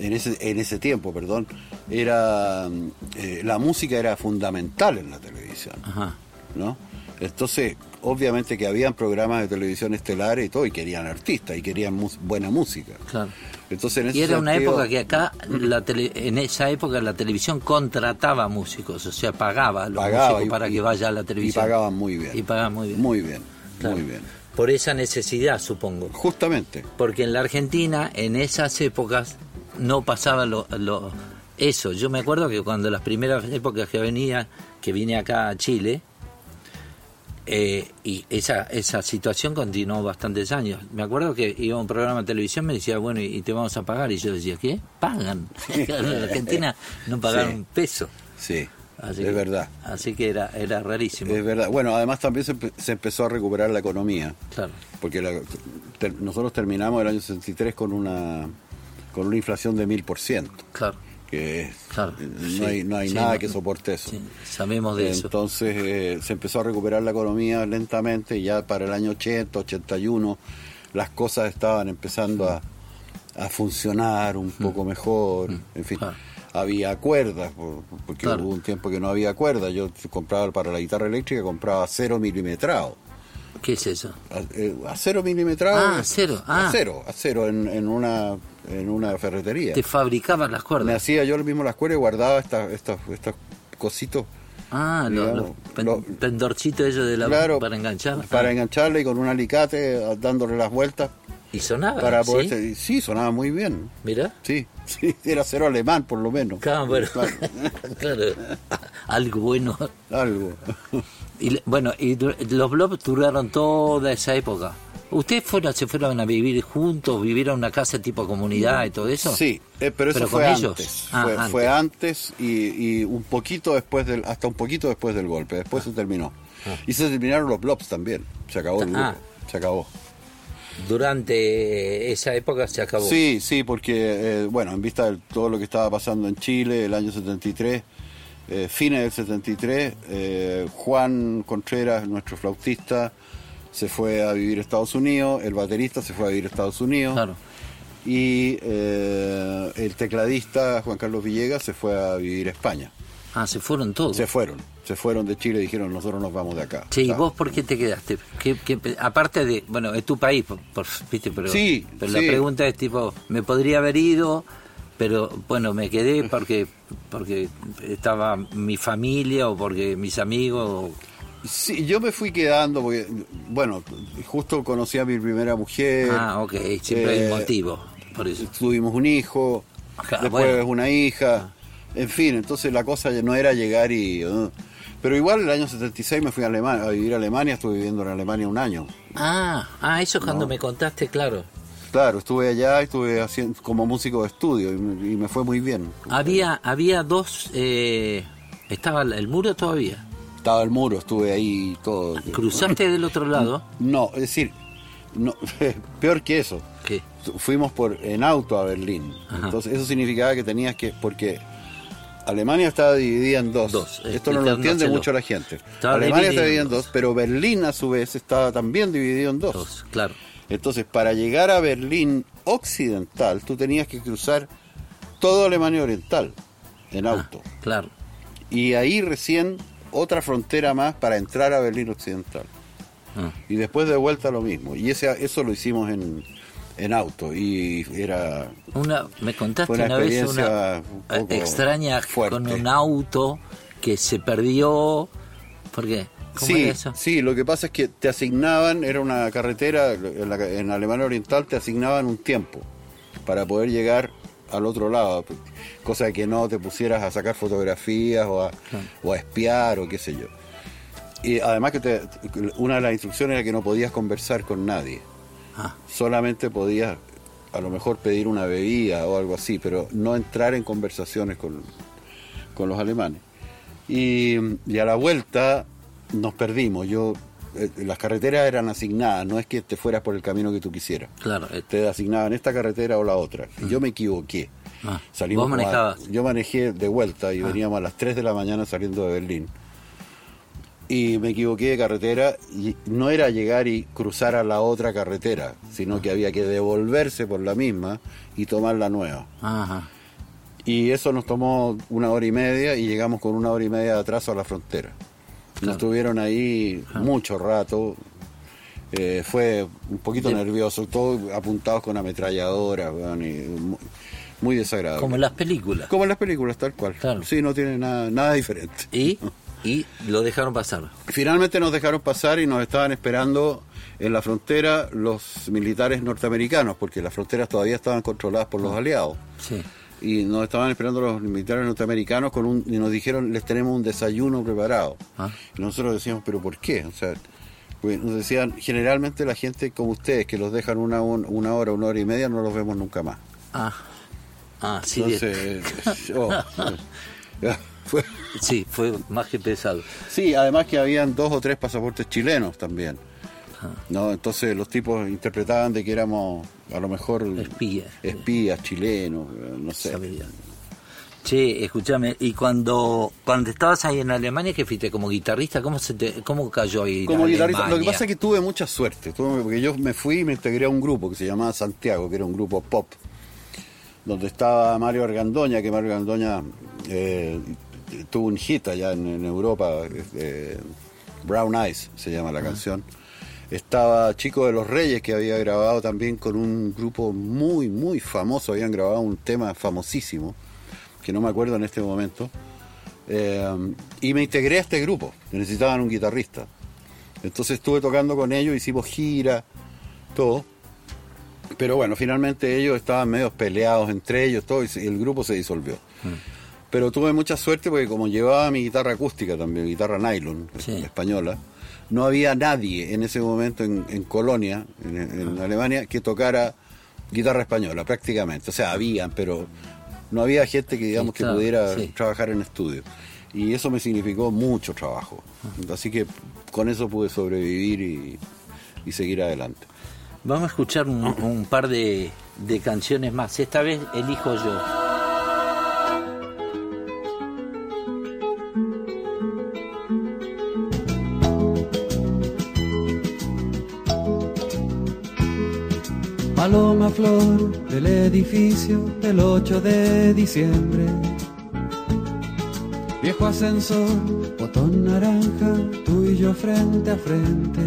en ese, en ese tiempo, perdón, era mm, eh, la música era fundamental en la televisión, Ajá. ¿no? Entonces, obviamente que habían programas de televisión estelares y todo, y querían artistas, y querían buena música. Claro. Entonces, en ese Y era una época que acá, la tele- en esa época, la televisión contrataba músicos, o sea, pagaba a los Pagaba músicos y- para que y- vaya a la y televisión. pagaban muy bien. Y pagaban muy bien. Muy bien, Claro. muy bien. Por esa necesidad, supongo. Justamente. Porque en la Argentina, en esas épocas, no pasaba lo, lo- eso. Yo me acuerdo que cuando las primeras épocas que venía, que vine acá a Chile, eh, y esa, esa situación continuó bastantes años. Me acuerdo que iba a un programa de televisión, me decía, bueno, y te vamos a pagar. Y yo decía, ¿qué? Pagan. en la Argentina no pagaron Sí. un peso. Sí, Así es que- verdad. Así que era, era rarísimo. Es verdad. Bueno, además también se, empe- se empezó a recuperar la economía, Claro. porque la- ter- nosotros terminamos el año 63 con una con una inflación de mil por ciento, Claro. que es, Claro, no sí, hay, no hay sí, nada no- que soporte eso. Sí, sabemos de eso. Entonces eh, se empezó a recuperar la economía lentamente y ya para el año 80, 81 las cosas estaban empezando a, a funcionar un poco mejor, en fin. Mm. Claro. Había cuerdas, por- porque Claro. hubo un tiempo que no había cuerdas. Yo compraba para la guitarra eléctrica, compraba acero milimetrado. ¿Qué es eso? Acero milimetrado. Ah, eh, acero, ah. Acero, acero en, en una en una ferretería. Te fabricaban las Me cuerdas. hacía yo mismo las cuerdas y guardaba estas estas estos cositos Ah, los, digamos, los pen- lo- pendorcitos ellos de la Claro, para enganchar. Para Ah, engancharle y con un alicate dándole las vueltas y sonaba. para poder. Sí, sí, sonaba muy bien. Mira. Sí, sí, era cero alemán por lo menos. Claro, bueno, Claro, claro, algo bueno. algo. Y, bueno, y los blobs duraron toda esa época. ¿Ustedes fueron, se fueron a vivir juntos, vivieron en una casa tipo comunidad y todo eso? Sí, eh, pero eso ¿Pero fue con ellos? antes. Ah, fue, antes. fue antes y, y un poquito después del, hasta un poquito después del golpe. Después se terminó. Y se terminaron los blobs también. Se acabó el grupo. Ah. Se acabó. Durante esa época se acabó. Sí, sí, porque, eh, bueno, en vista de todo lo que estaba pasando en Chile, el año 73, eh, fines del 73, eh, Juan Contreras, nuestro flautista, se fue a vivir a Estados Unidos, el baterista se fue a vivir a Estados Unidos. Claro. Y eh, el tecladista Juan Carlos Villegas se fue a vivir a España. Ah, se fueron todos. Se fueron, se fueron de Chile y dijeron nosotros nos vamos de acá. Sí, ¿y vos por qué te quedaste? ¿Qué- qué- aparte de, bueno, es tu país, por, por- ¿viste? Pero, Sí, pero sí. la pregunta es tipo, me podría haber ido, pero bueno, me quedé porque porque estaba mi familia o porque mis amigos. o- Sí, yo me fui quedando porque, bueno, justo conocí a mi primera mujer. Ah, ok, siempre hay eh, un motivo, por eso. Tuvimos un hijo, Ajá, después bueno. una hija, en fin, entonces la cosa no era llegar y... uh, pero igual el año 76 me fui a, Alemania, a vivir a Alemania, estuve viviendo en Alemania un año. Ah, ah, eso es cuando me contaste, claro. Claro, estuve allá, estuve haciendo como músico de estudio y me, y me fue muy bien. Había había dos, eh, estaba el muro todavía. Estaba el muro, estuve ahí todo. ¿Cruzaste del otro lado? No, es decir, no, peor que eso. ¿Qué? Fuimos por en auto a Berlín. Ajá. Entonces eso significaba que tenías que, porque Alemania estaba dividida en dos. Dos, Esto no lo entiende mucho la gente. Estaba Alemania está dividida en en dos, pero Berlín a su vez estaba también dividido en dos. Dos, claro. Entonces para llegar a Berlín occidental, tú tenías que cruzar toda Alemania oriental en Ah, auto. claro. Y ahí recién otra frontera más para entrar a Berlín occidental. Ah. Y después de vuelta lo mismo. Y ese, eso lo hicimos en, en auto. Y era Una, me contaste una una, vez una un poco extraña fuerte. con un auto que se perdió. ¿Por qué? ¿Cómo Sí, eso? sí, lo que pasa es que te asignaban, era una carretera, en, la- en Alemania Oriental te asignaban un tiempo para poder llegar al otro lado, cosa que no te pusieras a sacar fotografías o a, o a espiar o qué sé yo. Y además que te- una de las instrucciones era que no podías conversar con nadie, Solamente podías a lo mejor pedir una bebida o algo así, pero no entrar en conversaciones con, con los alemanes. Y, y a la vuelta nos perdimos. Yo eh, las carreteras eran asignadas, no es que te fueras por el camino que tú quisieras. claro. eh, Te asignaban esta carretera o la otra. Y yo me equivoqué. ah. Salimos ¿Vos a- manejabas? yo manejé de vuelta y Ah. veníamos a las 3 de la mañana saliendo de Berlín. Y me equivoqué de carretera y no era llegar y cruzar a la otra carretera, sino que había que devolverse por la misma y tomar la nueva. Ajá. Y eso nos tomó una hora y media y llegamos con una hora y media de atraso a la frontera. Claro. Nos tuvieron ahí mucho rato. Eh, fue un poquito De- nervioso, todos apuntados con ametralladoras, weón, y mu- muy desagradable. Como en las películas. Como en las películas, tal cual. Claro. Sí, no tiene nada, nada diferente. Y, y lo dejaron pasar. Finalmente nos dejaron pasar y nos estaban esperando en la frontera los militares norteamericanos, porque las fronteras todavía estaban controladas por los aliados. Sí. Y nos estaban esperando los militares norteamericanos con un, y nos dijeron, les tenemos un desayuno preparado. Ah. Y nosotros decíamos, ¿pero por qué? O sea, pues nos decían, generalmente la gente como ustedes, que los dejan una, un- una hora, una hora y media, no los vemos nunca más. Ah, ah sí. Entonces, oh, ya, fue- sí, fue más que pesado. Sí, además que habían dos o tres pasaportes chilenos también. ¿no? Entonces los tipos interpretaban de que éramos a lo mejor Espías. espías chilenos, no sé. Sabía. Che, escúchame, y cuando cuando estabas ahí en Alemania, que fuiste como guitarrista, ¿cómo se te, cómo cayó ahí? Como guitarrista, lo que pasa es que tuve mucha suerte, tuve- porque yo me fui y me integré a un grupo que se llamaba Santiago, que era un grupo pop, donde estaba Mario Argandoña, que Mario Argandoña eh, tuvo un hit allá en, en Europa, eh, Brown Eyes se llama la canción. Estaba Chico de los Reyes, que había grabado también con un grupo muy, muy famoso, habían grabado un tema famosísimo, que no me acuerdo en este momento. Eh, y me integré a este grupo, necesitaban un guitarrista. Entonces estuve tocando con ellos, hicimos gira, todo. Pero bueno, finalmente ellos estaban medio peleados entre ellos, todo, y el grupo se disolvió. Pero tuve mucha suerte porque como llevaba mi guitarra acústica también, guitarra nylon, Sí. española, no había nadie en ese momento en, en Colonia, en, en Alemania, que tocara guitarra española, prácticamente. O sea, habían, pero no había gente que digamos claro, que pudiera sí. trabajar en estudio. Y eso me significó mucho trabajo. Así que con eso pude sobrevivir y, y seguir adelante. Vamos a escuchar un, un par de, de canciones más. Esta vez elijo yo. Paloma flor del edificio del 8 de diciembre. Viejo ascensor, botón naranja, tú y yo frente a frente.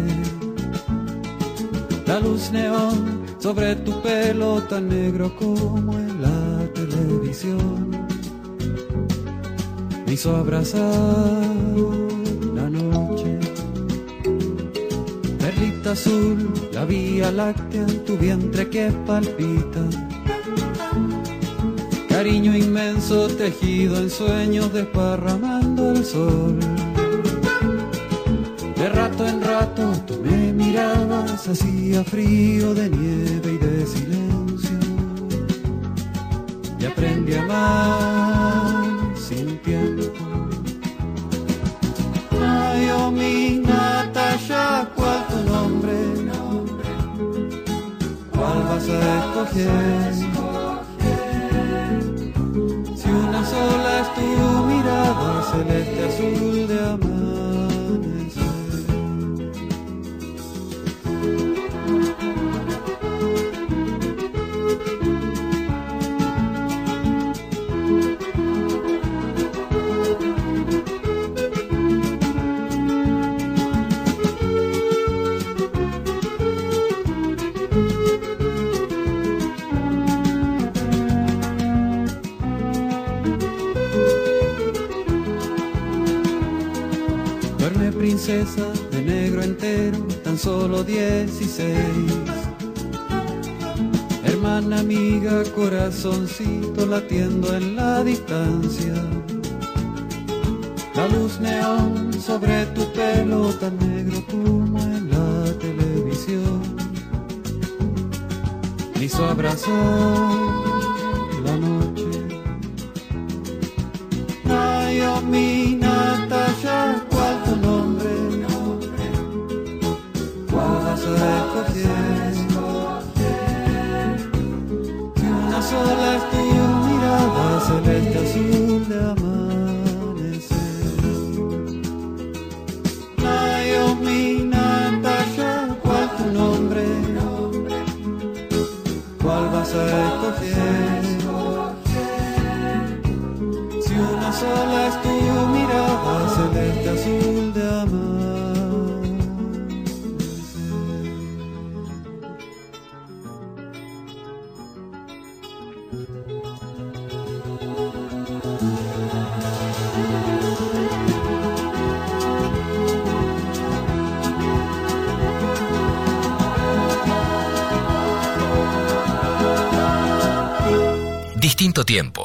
La luz neón sobre tu pelo tan negro como en la televisión. Me hizo abrazar la noche. Azul, la vía láctea en tu vientre que palpita. Cariño inmenso tejido en sueños desparramando el sol. De rato en rato tú me mirabas, hacía frío de nieve y de silencio. Y aprendí a amar sin tiempo. Ay, oh mi Natasha, ¿cuál tu nombre? ¿Cuál vas a escoger? Si una sola es tu mirada, celeste azul de amanecer. Princesa de negro entero, tan solo 16. Hermana amiga, corazoncito latiendo en la distancia. La luz neón sobre tu pelo tan negro como en la televisión. Me hizo abrazar la noche. Ay, oh mi ¿Cuál vas a escoger? Si una sola es tu mirada celeste azul de amanecer. Ay, oh mi Natasha, ¿cuál tu nombre? ¿Cuál vas a escoger?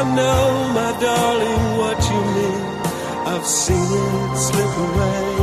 I know, my darling, what you mean. I've seen it slip away.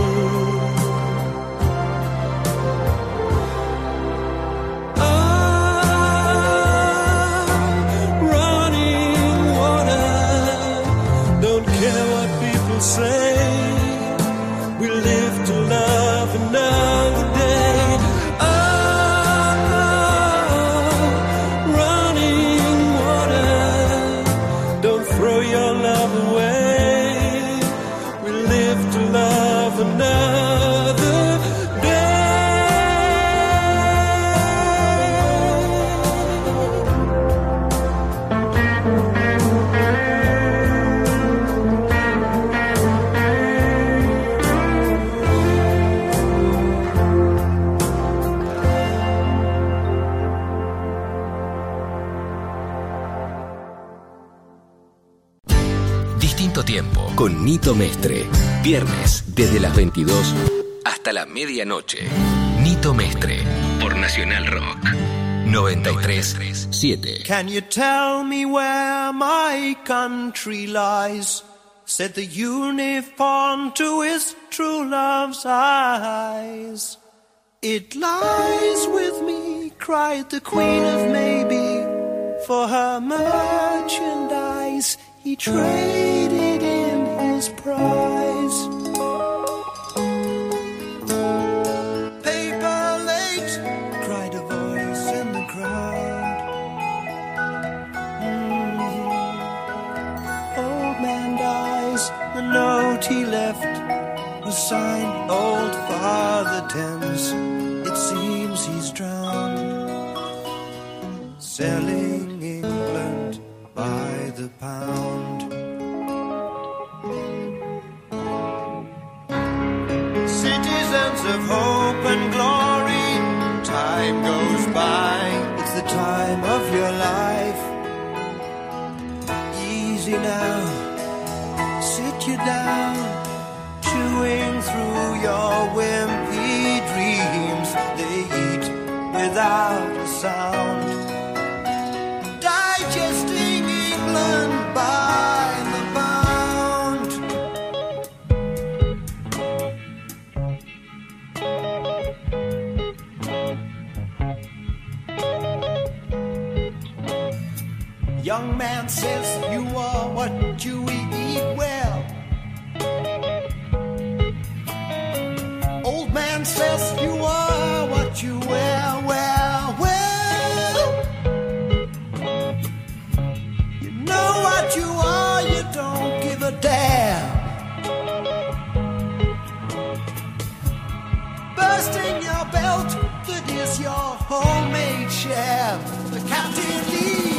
Nito Mestre. Viernes desde las 22 hasta la medianoche. Nito Mestre por Nacional Rock 93.7. Can you tell me where my country lies? Said the uniform to his true love's eyes. It lies with me, cried the Queen of Maybe. For her merchandise, he traded his prize. Paper late, cried a voice in the crowd. Mhm. Old man dies, the note he left was signed Old Father Thames. It seems he's drowned, selling England by the pound. Of hope and glory, time goes by. It's the time of your life. Easy now, sit you down, chewing through your wimpy dreams. They eat without a sound, Young man says you are what you eat well. Old man says you are what you wear well, well. You know what you are, you don't give a damn. Bursting your belt, that is your homemade share. The captain leaves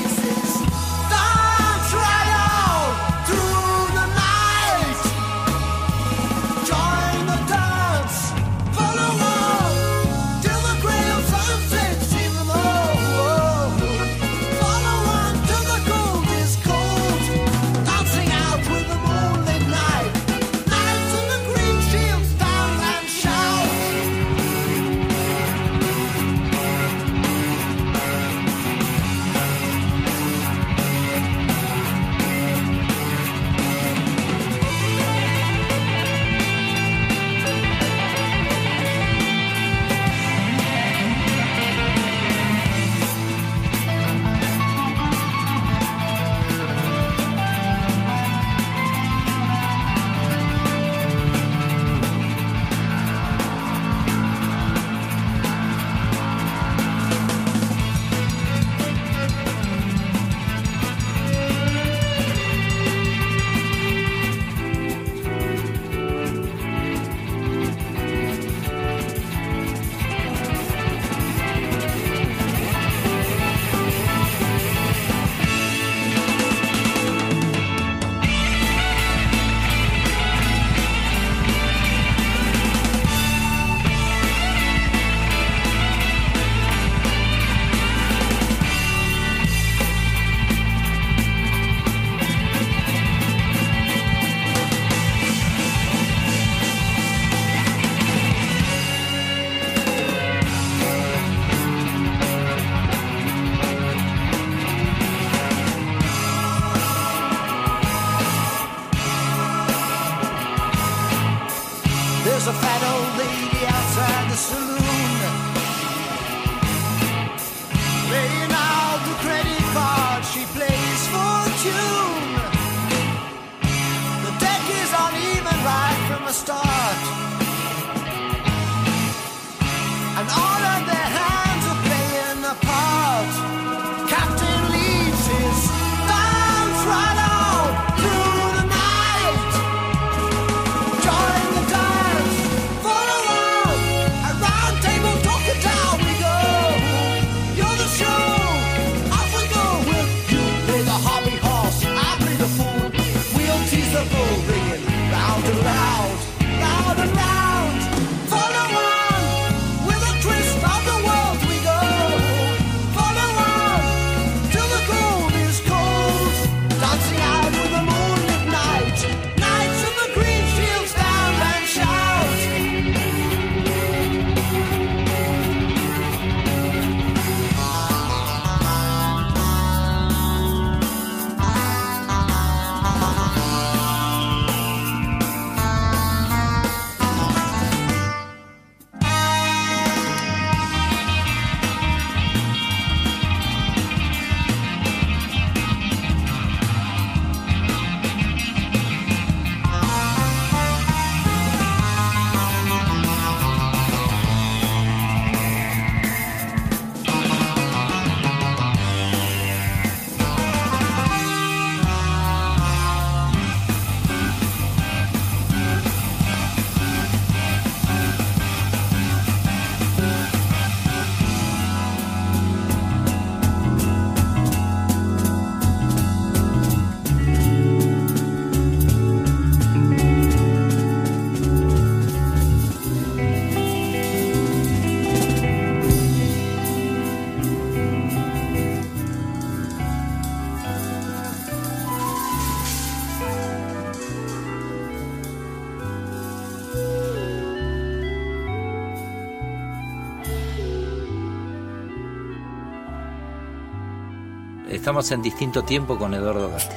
Estamos en distinto tiempo con Eduardo Gatti.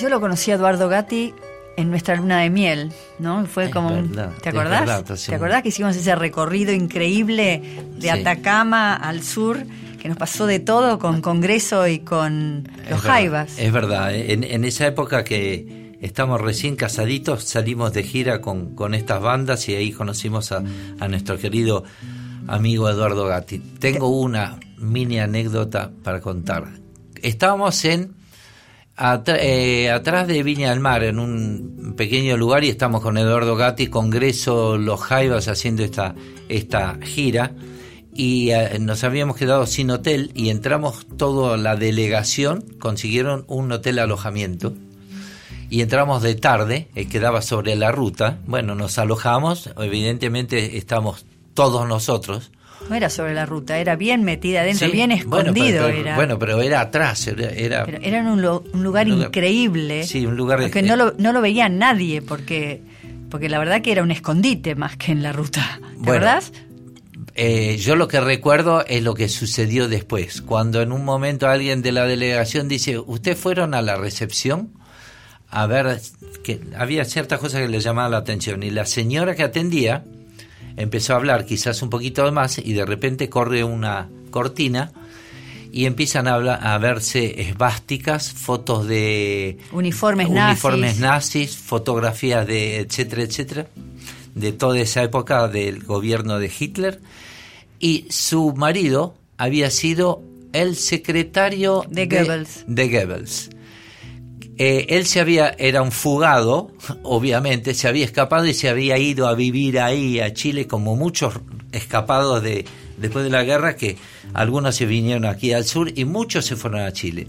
Yo lo conocí a Eduardo Gatti en nuestra luna de miel, ¿no? Fue como un- ¿Te acordás? verdad, ¿Te un- acordás que hicimos ese recorrido increíble de Sí. Atacama al sur, que nos pasó de todo con Congreso y con los Es verdad, Jaivas? Es verdad, en, en esa época que estamos recién casaditos, salimos de gira con, con estas bandas y ahí conocimos a, a nuestro querido amigo Eduardo Gatti. Tengo una mini anécdota para contar. Estábamos en eh, atrás de Viña del Mar, en un pequeño lugar, y estamos con Eduardo Gatti, Congreso Los Jaivas, haciendo esta, esta gira. Y eh, nos habíamos quedado sin hotel y entramos toda la delegación, consiguieron un hotel alojamiento. Y entramos de tarde, eh, quedaba sobre la ruta. Bueno, nos alojamos, evidentemente estamos todos nosotros. No era sobre la ruta, era bien metida adentro, Sí, bien bueno, escondido. pero, pero- era. bueno, pero era atrás, era, era- Pero era en un, lu- un lugar Un lugar- increíble. Sí, un lugar- Que no lo, no lo veía nadie, porque, porque la verdad que era un escondite más que en la ruta. ¿Te Bueno, acordás? Eh, yo lo que recuerdo es lo que sucedió después, cuando en un momento alguien de la delegación dice, ¿ustedes fueron a la recepción? A ver, que había ciertas cosas que le llamaban la atención y la señora que atendía empezó a hablar quizás un poquito más y de repente corre una cortina y empiezan a, hablar- a verse esvásticas, fotos de Uniformes uniformes nazis. nazis, fotografías de etcétera, etcétera, de toda esa época del gobierno de Hitler. Y su marido había sido el secretario De Goebbels. de Goebbels. Eh, él se había, era un fugado, obviamente, se había escapado y se había ido a vivir ahí, a Chile, como muchos escapados de, después de la guerra, que algunos se vinieron aquí al sur y muchos se fueron a Chile.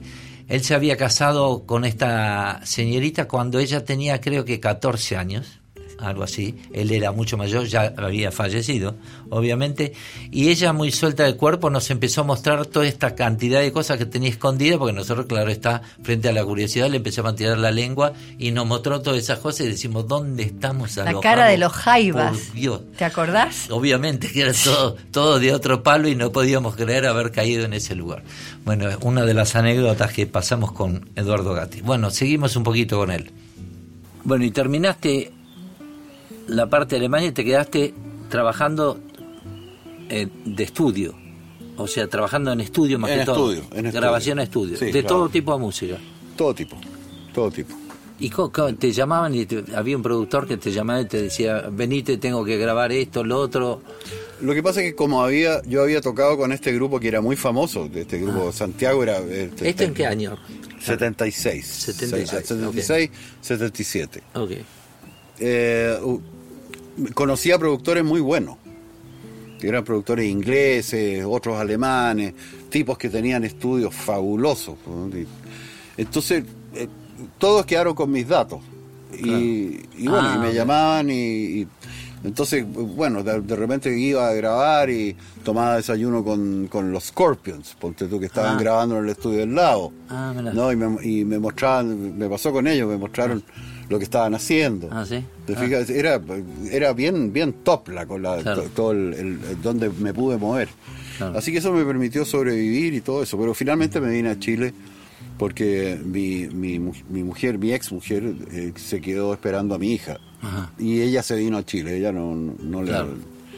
Él se había casado con esta señorita cuando ella tenía creo que 14 años, algo así. Él era mucho mayor, ya había fallecido, obviamente. Y ella, muy suelta de cuerpo, nos empezó a mostrar toda esta cantidad de cosas que tenía escondida, porque nosotros, claro, está frente a la curiosidad, le empezamos a tirar la lengua y nos mostró todas esas cosas y decimos, ¿dónde estamos La alojados? cara de los jaivas. Por Dios. ¿Te acordás? Obviamente que era todo, todo de otro palo y no podíamos creer haber caído en ese lugar. Bueno, una de las anécdotas que pasamos con Eduardo Gatti. Bueno, seguimos un poquito con él. Bueno, y terminaste la parte de Alemania y te quedaste trabajando eh, de estudio. O sea, trabajando en estudio más En que todo. estudio, en estudio. Grabación a estudio. Sí, de claro. todo tipo de música. Todo tipo, todo tipo. Y te llamaban y te- había un productor que te llamaba y te decía, venite, tengo que grabar esto, lo otro. Lo que pasa es que como había, yo había tocado con este grupo que era muy famoso, este grupo Santiago era... este, ¿Esto en qué año? 76. 76, 76, 77. Ok. Eh, conocía productores muy buenos. Eran productores ingleses, otros alemanes, tipos que tenían estudios fabulosos. Entonces, eh, todos quedaron con mis datos. Y, y bueno, Ah, y me ok. llamaban y, y entonces, bueno, de, de repente iba a grabar y tomaba desayuno con, con los Scorpions, ponte tú que estaban Ah. grabando en el estudio del lado. Ah. ¿no? Y, me, y me mostraban, me pasó con ellos, me mostraron lo que estaban haciendo. Ah, ¿sí? ¿Te Ah. fijas? Era, era bien, bien top la, con la, Claro. to- todo el, donde me pude mover. Claro. Así que eso me permitió sobrevivir y todo eso. Pero finalmente me vine a Chile porque mi, mi, mi mujer, mi ex mujer, eh, se quedó esperando a mi hija. Ajá. Y ella se vino a Chile, ella no, no, no le...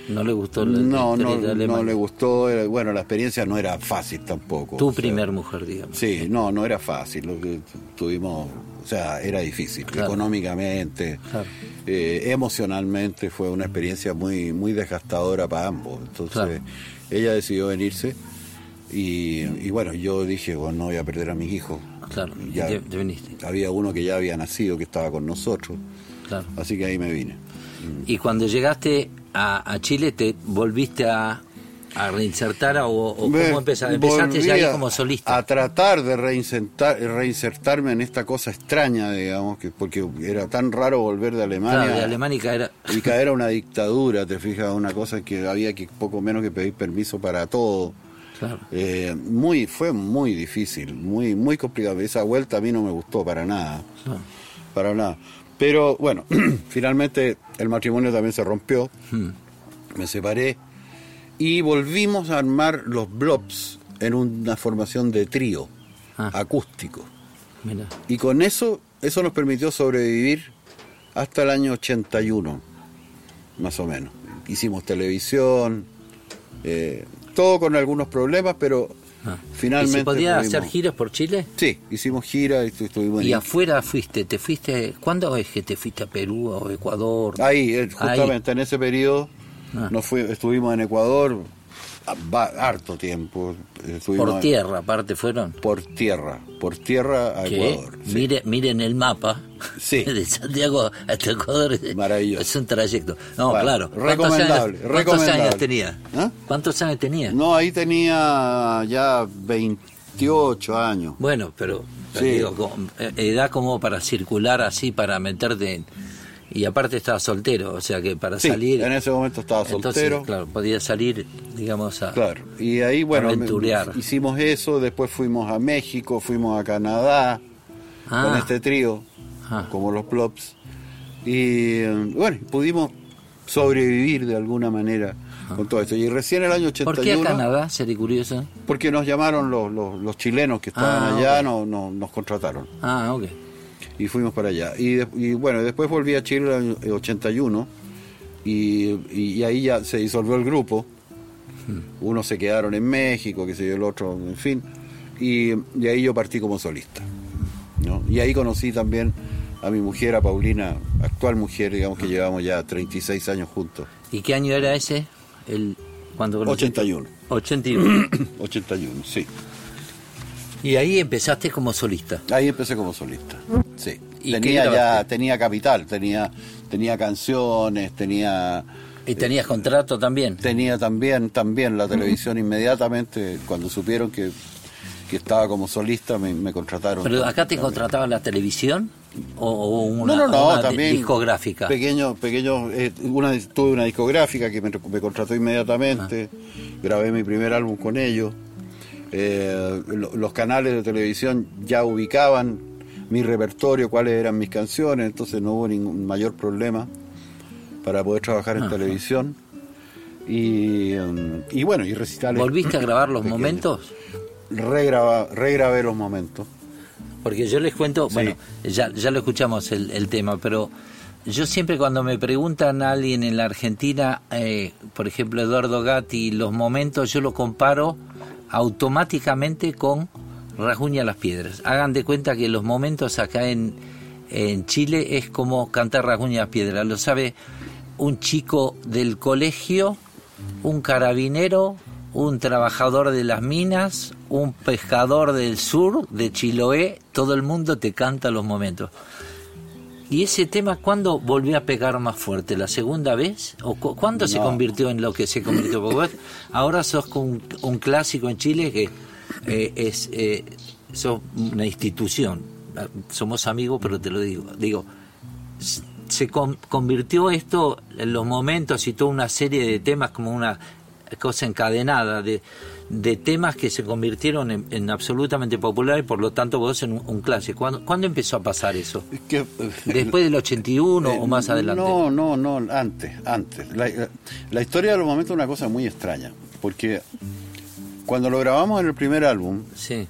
No le gustó la, No, no, no le gustó. Bueno, la experiencia no era fácil tampoco. Tu o sea, primer mujer, digamos. Sí, no, no era fácil. Lo que tu- tuvimos, o sea, era difícil. Claro. Económicamente, Claro. eh, emocionalmente fue una experiencia muy, muy desgastadora para ambos. Entonces, Claro. ella decidió venirse y, y bueno, yo dije, bueno, no voy a perder a mis hijos. Claro, Ya te, te viniste. había uno que ya había nacido, que estaba con nosotros, Claro. así que ahí me vine. Y cuando llegaste a, a Chile, ¿te volviste a, a reinsertar o, o cómo empezaste? Empezaste ya ahí como solista. A tratar de reinsertar, reinsertarme en esta cosa extraña, digamos, que porque era tan raro volver de Alemania. Claro, de Alemania y caer- y caer a una dictadura, te fijas, una cosa que había que poco menos que pedir permiso para todo. Claro. Eh, muy, fue muy difícil, muy, muy complicado. Esa vuelta a mí no me gustó para nada, Claro. para nada. Pero bueno, finalmente el matrimonio también se rompió, Hmm. me separé y volvimos a armar los blobs en una formación de trío Ah. acústico. Mira. Y con eso, eso nos permitió sobrevivir hasta el año 81, más o menos. Hicimos televisión, eh, todo con algunos problemas, pero Ah. finalmente... ¿Y se podía pudimos- hacer giras por Chile? Sí, hicimos gira y estu- estuvimos Y afuera fuiste, ¿te fuiste? ¿Cuándo es que te fuiste a Perú o Ecuador? Ahí, eh, justamente en ese periodo, Ah. nos fui- estuvimos en Ecuador va- harto tiempo. eh, estuvimos Por tierra, aparte fueron. Por tierra, por tierra a Ecuador. sí. mire, miren el mapa Sí. de Santiago hasta Ecuador. Maravilloso. Es un trayecto. No, Bueno, claro. ¿Cuántos recomendable, ¿Cuántos años tenía? ¿Ah? ¿Cuántos años tenía? No, ahí tenía ya 28 años. Bueno, pero Sí. digo, eh, edad como para circular así, para meterte en... Y aparte estaba soltero, o sea que para Sí, salir... en ese momento estaba Entonces, soltero. claro, podía salir, digamos, a... Claro, y ahí, bueno, Aventurear. hicimos eso, después fuimos a México, fuimos a Canadá Ah. con este trío, Ah. como los Plops, y eh, bueno, pudimos sobrevivir de alguna manera con todo esto. Y recién el año 81, Ah. ¿Por qué a Canadá? Sería curioso. porque nos llamaron los, los, los chilenos que estaban Ah, allá, no, no- nos contrataron Ah, ok. Y fuimos para allá. Y, y bueno, después volví a Chile en el año 81 y, y- y ahí ya se disolvió el grupo. Unos se quedaron en México, que sé yo, el otro, en fin. Y, y ahí yo partí como solista. ¿no? Y ahí conocí también a mi mujer, a Paulina, actual mujer, digamos que llevamos ya 36 años juntos. ¿Y qué año era ese? El, cuando conociste? 81. 81. 81, sí. y ahí empezaste como solista. Ahí empecé como solista. Sí. ¿Y qué Tenía ya, tenía capital, tenía, tenía canciones, tenía ¿Y tenías contrato también? Tenía también, también la televisión inmediatamente, cuando supieron que, que estaba como solista, me, me contrataron. ¿Pero acá te También. contrataba la televisión? ¿O, o una, no, no, no, una di- también. discográfica? Pequeño, pequeño, eh, una, tuve una discográfica que me, me contrató inmediatamente, grabé mi primer álbum con ellos. Eh, lo- los canales de televisión ya ubicaban mi repertorio, cuáles eran mis canciones, entonces no hubo ningún mayor problema para poder trabajar en Ajá. televisión. Y, um, y bueno, y recitales. ¿Volviste a grabar los pequeños. momentos? Regraba, regrabé los momentos. Porque yo les cuento, bueno, ya, ya lo escuchamos el, el tema, pero yo siempre cuando me preguntan a alguien en la Argentina, eh, por ejemplo Eduardo Gatti, los momentos, yo lo comparo automáticamente con Rasguña las Piedras. Hagan de cuenta que los momentos acá en, en Chile es como cantar Rasguña las Piedras. Lo sabe un chico del colegio, un carabinero, un trabajador de las minas, un pescador del sur, de Chiloé, todo el mundo te canta los momentos. ¿Y ese tema cuándo volvió a pegar más fuerte? ¿La segunda vez? ¿O cu- cuándo se convirtió en lo que se convirtió? Porque ahora sos un, un clásico en Chile que eh, es eh, sos una institución. Somos amigos, pero te lo digo. Digo, se con- convirtió esto en los momentos y toda una serie de temas como una cosa encadenada de, de temas que se convirtieron en, en absolutamente populares y por lo tanto vos en un, un clásico. ¿Cuándo, cuándo empezó a pasar eso? Que, eh, ¿Después del 81 eh, o más adelante? No, no, no, antes, antes. La, la- la historia de los momentos es una cosa muy extraña, porque cuando lo grabamos en el primer álbum, Sí,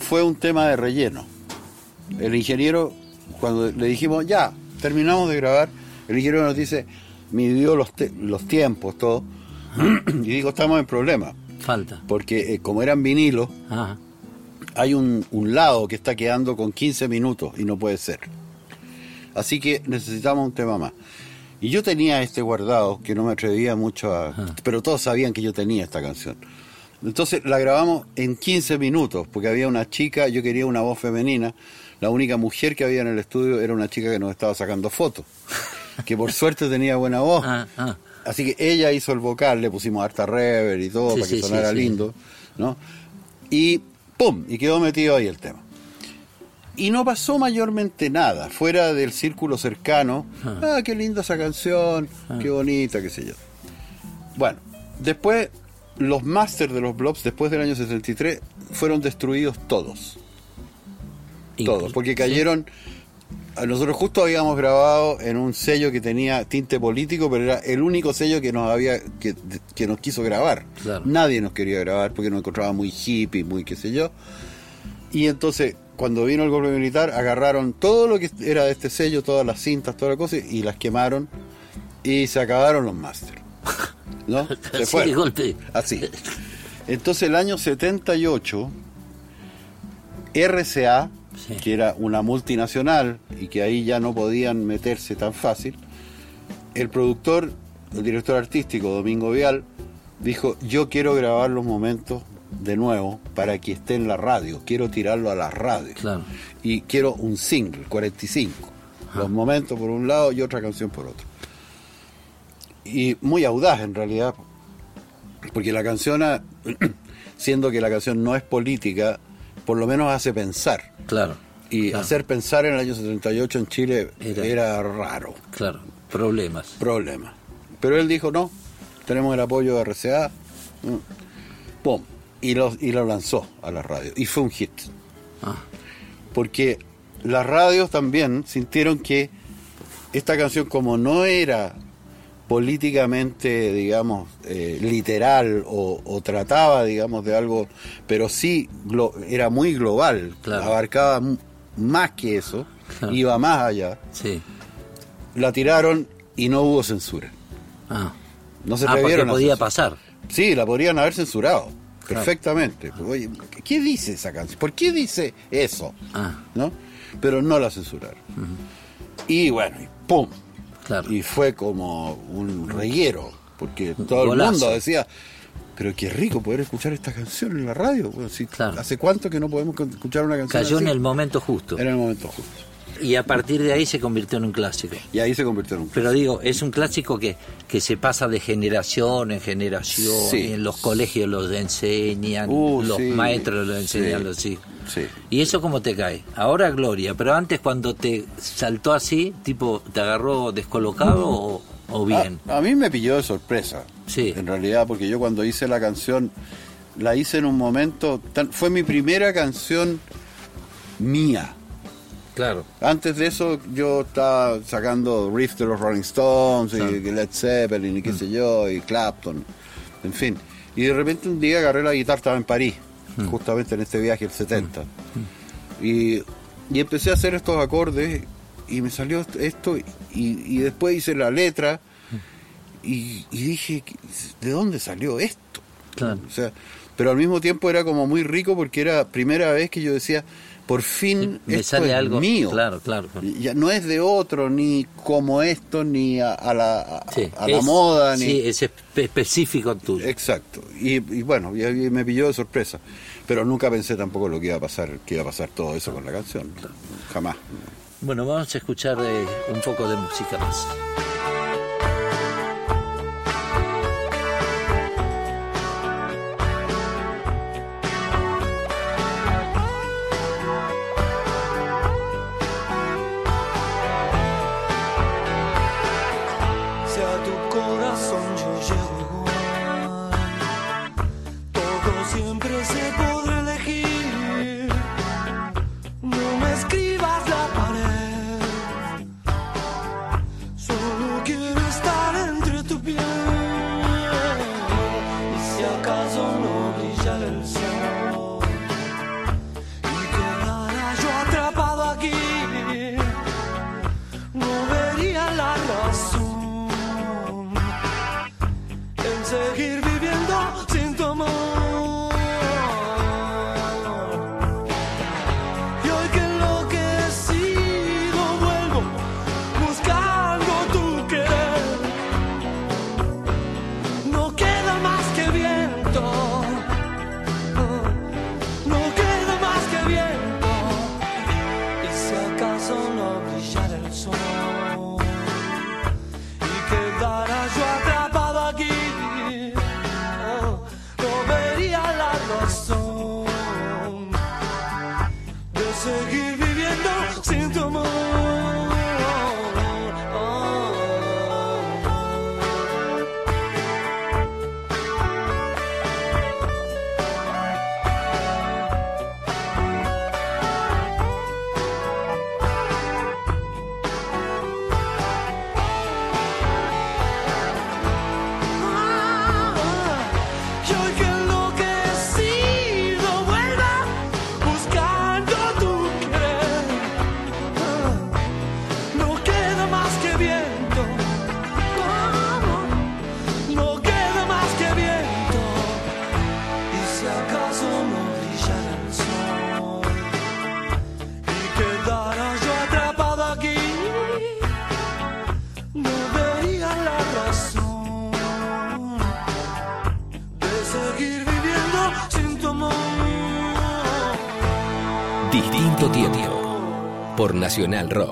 fue un tema de relleno. El ingeniero, cuando le dijimos, ya, terminamos de grabar, el ingeniero nos dice, midió los, los tiempos, todo, y digo, estamos en problema, falta. porque eh, como eran vinilos, hay un, un lado que está quedando con 15 minutos y no puede ser. Así que necesitamos un tema más. Y yo tenía este guardado que no me atrevía mucho a... Pero todos sabían que yo tenía esta canción. Entonces la grabamos en 15 minutos, porque había una chica, yo quería una voz femenina. La única mujer que había en el estudio era una chica que nos estaba sacando fotos, que por suerte tenía buena voz. ah, ah. Así que ella hizo el vocal, le pusimos harta reverb y todo Sí, para que sí, sonara sí. lindo, ¿no? Y ¡pum! Y quedó metido ahí el tema. Y no pasó mayormente nada, fuera del círculo cercano. Ah, qué linda esa canción, qué bonita, qué sé yo. Bueno, después los masters de los blobs, después del año 73, fueron destruidos todos. Todos, porque cayeron... Nosotros justo habíamos grabado en un sello que tenía tinte político, pero era el único sello que nos había que, que nos quiso grabar. Claro. Nadie nos quería grabar porque nos encontraba muy hippie, muy qué sé yo. Y entonces, cuando vino el golpe militar, agarraron todo lo que era de este sello, todas las cintas, toda la cosa, y las quemaron y se acabaron los máster. ¿No? Se Así fue. golpe. Así. Entonces, el año 78, RCA, Sí. que era una multinacional y que ahí ya no podían meterse tan fácil, el productor, el director artístico, Domingo Vial, dijo, yo quiero grabar los momentos de nuevo para que esté en la radio, quiero tirarlo a la radio. Claro. Y quiero un single, 45. Los momentos por un lado y otra canción por otro. Y muy audaz en realidad, porque la canción, siendo que la canción no es política, por lo menos hace pensar. Claro. Y Claro. hacer pensar en el año 78 en Chile Era- era, raro, Claro, problemas. problema. Pero él dijo, no, tenemos el apoyo de RCA, mm, pum, y lo, y lo lanzó a la radio. Y fue un hit. Ah, Porque las radios también sintieron que esta canción, como no era políticamente, digamos, eh, literal o, o trataba, digamos, de algo, pero sí glo- era muy global, Claro. abarcaba más que eso, Claro. iba más allá, sí. la tiraron y no hubo censura. Ah, No se Ah, porque podía pasar. Sí, la podrían haber censurado. Claro. Perfectamente. Oye, ¿qué dice esa canción? ¿Por qué dice eso? Ah, ¿no? Pero no la censuraron. Y bueno, y ¡pum! Claro. Y fue como un reguero, porque todo Golazo. el mundo decía, pero qué rico poder escuchar esta canción en la radio. Bueno, si Claro. ¿Hace cuánto que no podemos escuchar una canción Cayó así? en el momento justo. Era el momento justo. Y a partir de ahí se convirtió en un clásico. Y ahí se convirtió en un Pero digo, es un clásico que, que se pasa de generación en generación, Sí. en los colegios los enseñan, Uh, los sí, maestros los enseñan sí, los hijos. Sí. ¿Y eso cómo te cae? Ahora Gloria, pero antes cuando te saltó así, tipo, ¿te agarró descolocado o, o bien? A, a mí me pilló de sorpresa. Sí. En realidad, porque yo cuando hice la canción, la hice en un momento. tan- fue mi primera canción mía. Claro. Antes de eso, yo estaba sacando riffs de los Rolling Stones, Claro. y Led Zeppelin, y qué sé yo, y Clapton, en fin. Y de repente un día agarré la guitarra, estaba en París, justamente en este viaje, el 70. Y, y empecé a hacer estos acordes y me salió esto y, y después hice la letra y, y dije, ¿de dónde salió esto? Claro. O sea, pero al mismo tiempo era como muy rico porque era primera vez que yo decía, por fin Me esto sale es algo. mío. Claro, claro. claro. Ya no es de otro, ni como esto, ni a, a la, a, Sí, a la es- moda, ni... Sí, es espe- específico tuyo. Exacto. Y, y bueno, y, y me pilló de sorpresa. Pero nunca pensé tampoco lo que iba a pasar, que iba a pasar todo eso con la canción. Jamás. Bueno, vamos a escuchar eh, un poco de música más. Nacional Rock.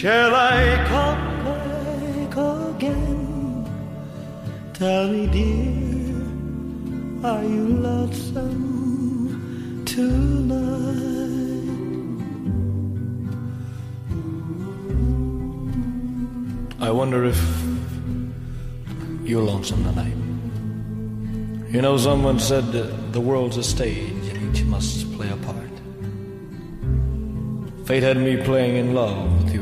Shall I come back again? Tell me, dear, are you lonesome tonight? I wonder if you're lonesome tonight. You know, someone said the world's a stage and each must play a part. Fate had me playing in love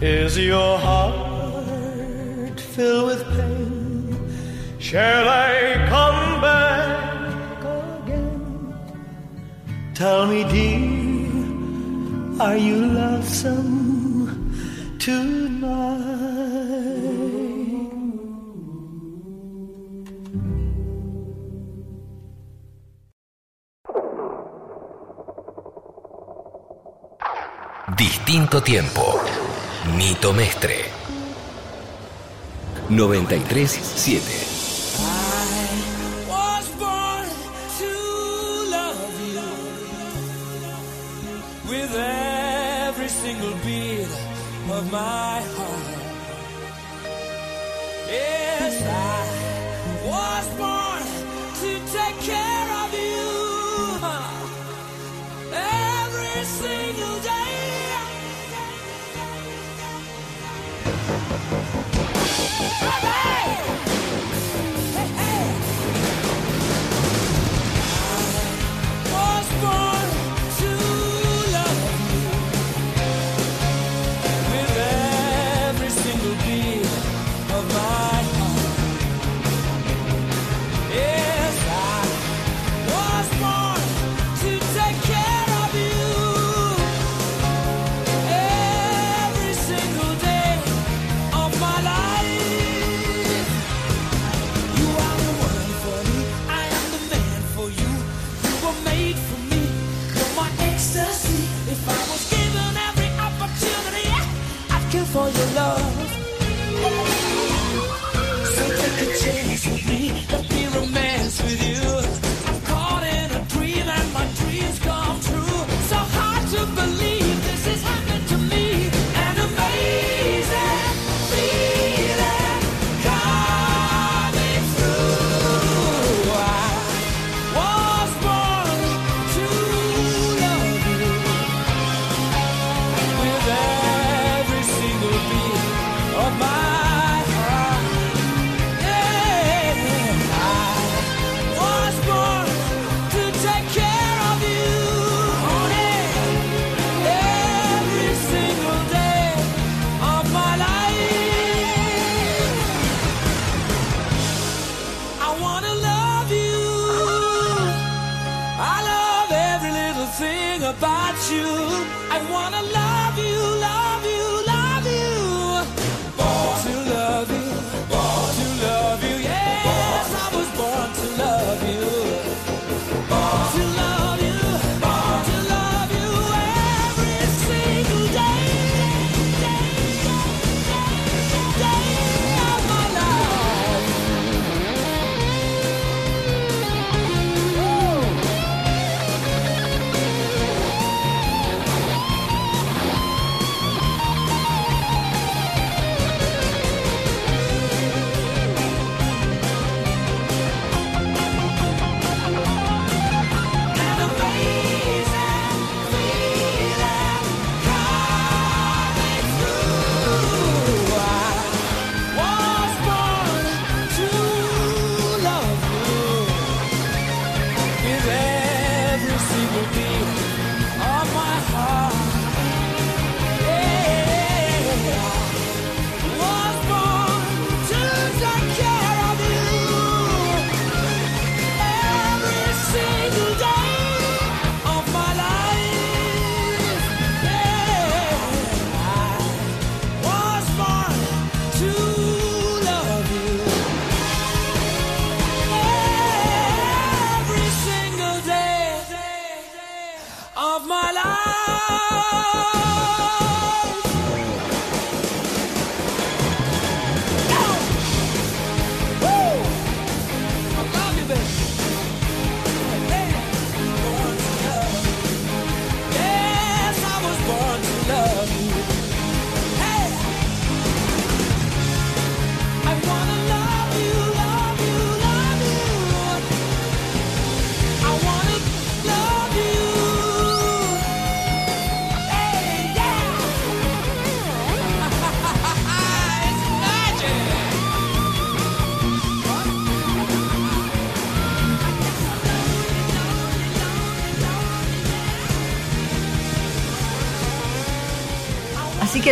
Is your heart filled with pain? Shall I come back again? Tell me, dear, are you lonesome tonight? Distinto tiempo. Nito Mestre. 93.7.